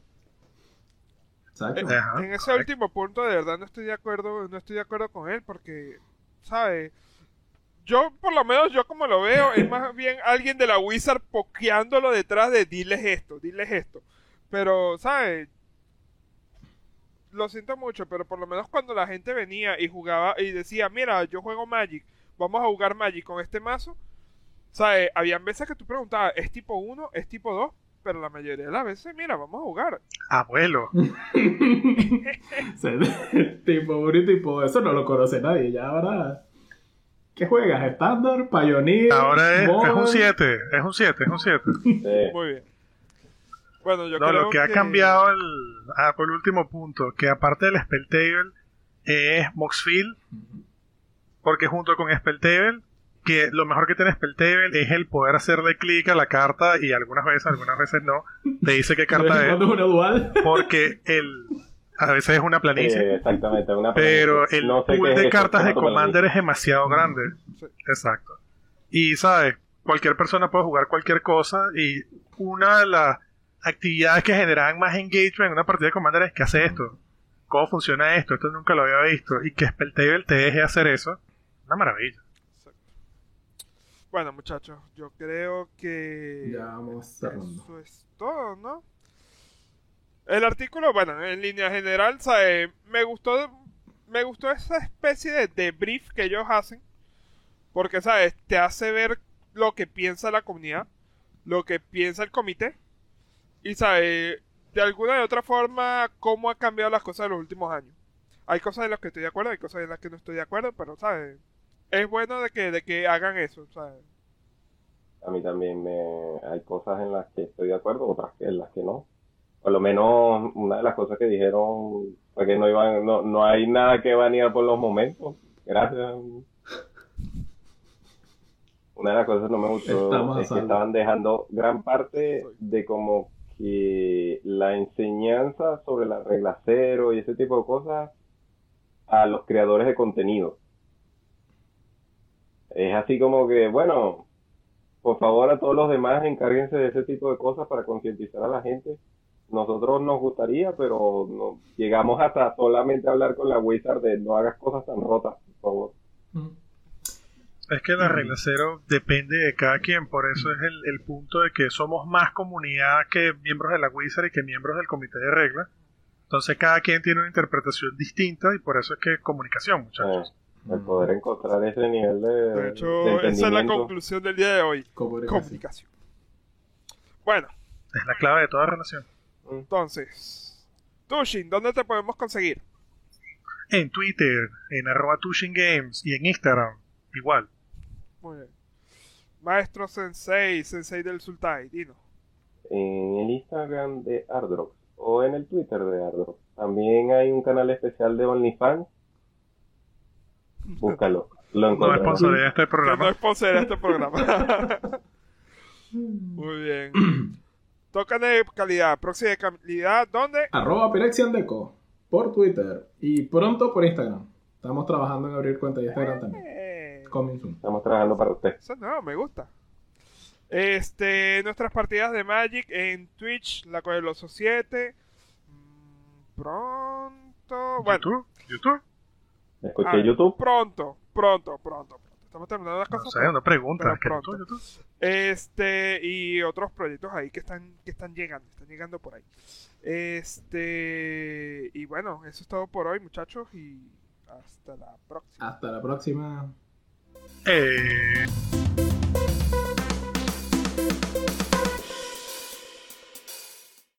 En ese último punto, de verdad, no estoy de acuerdo, no estoy de acuerdo con él, porque, ¿sabe? Yo, por lo menos, yo como lo veo, es más bien alguien de la Wizard pokeándolo detrás de diles esto, diles esto. Pero, ¿sabe? Lo siento mucho, pero por lo menos cuando la gente venía y jugaba y decía, mira, yo juego Magic, vamos a jugar Magic con este mazo, ¿sabe? Habían veces que tú preguntabas, ¿es tipo 1? ¿Es tipo 2? Pero la mayoría de las veces, mira, vamos a jugar. Abuelo. Tipo y tipo eso no lo conoce nadie. Ya ahora. ¿Qué juegas? ¿Estándar? ¿Pioneer? Ahora es, es un Modern? 7, es un 7, es un 7. Sí. Muy bien. Bueno, yo No, creo lo que ha cambiado el, ah, por el último punto, que aparte del Spell Table es Moxfield, porque junto con Spell Table, que lo mejor que tiene Spell Table es el poder hacerle clic a la carta y algunas veces, algunas veces no, te dice qué carta es, cuando es una dual. porque el, a veces es una Sí, planicie, exactamente. Una pero pregunta. el No sé qué pool es de eso, cartas de. Commander es demasiado grande. Sí. Exacto. Y, ¿sabes? Cualquier persona puede jugar cualquier cosa y una de las actividades que generan más engagement en una partida de Commander es que hace esto. ¿Cómo funciona esto? Esto nunca lo había visto. Y que Spelltable te deje hacer eso. Una maravilla. Bueno, muchachos, yo creo que Ya vamos eso es todo, ¿no? El artículo, bueno, en línea general, ¿sabe? me gustó me gustó esa especie de debrief que ellos hacen porque, ¿sabes? Te hace ver lo que piensa la comunidad, lo que piensa el comité y, ¿sabes? De alguna de otra forma, cómo ha cambiado las cosas en los últimos años. Hay cosas en las que estoy de acuerdo, hay cosas en las que no estoy de acuerdo, pero, ¿sabes? Es bueno de que, de que hagan eso, ¿sabes? A mí también me... hay cosas en las que estoy de acuerdo, otras que en las que no. Por lo menos una de las cosas que dijeron fue que no iban, no, no hay nada que banear por los momentos. Gracias. Una de las cosas que no me gustó es que estaban dejando gran parte de como que la enseñanza sobre la regla cero y ese tipo de cosas a los creadores de contenido. Es así como que, bueno, por favor a todos los demás encárguense de ese tipo de cosas para concientizar a la gente. Nosotros nos gustaría, pero no, llegamos hasta solamente hablar con la Wizard de no hagas cosas tan rotas, por favor. Es que la regla cero depende de cada quien, por eso es el, el punto de que somos más comunidad que miembros de la Wizard y que miembros del comité de reglas. Entonces cada quien tiene una interpretación distinta y por eso es que es comunicación, muchachos. Eh, el poder encontrar ese nivel de, De de hecho, esa es la conclusión del día de hoy. Comunicación. Comunicación. Bueno, Es la clave de toda relación. entonces, Tushin, ¿dónde te podemos conseguir? En Twitter, en arroba Tushin Games y en Instagram, igual. Muy bien. Maestro Sensei, Sensei del Sultai, dino. en el Instagram de Ardrox o en el Twitter de Ardrox. También hay un canal especial de OnlyFans. Búscalo. Lo No es encontrarás. responsabilidad de este Que no programa. sponsora este programa. Muy bien. Tocan de calidad, próxima de calidad, ¿dónde? Arroba Pirexiandeco por Twitter y pronto por Instagram. Estamos trabajando en abrir cuenta de Instagram también. Eh, Coming soon. Estamos trabajando para usted. Eso no, me gusta. Este, nuestras partidas de Magic en Twitch, la Coeloso 7. Mm, Pronto. Bueno, YouTube, YouTube escuché pues, YouTube. Pronto, pronto, pronto. Estamos terminando las cosas. No sé, una pregunta. Pronto. Este, y otros proyectos ahí que están, que están llegando, están llegando por ahí. Este, y bueno, eso es todo por hoy, muchachos, y hasta la próxima. Hasta la próxima. Eh.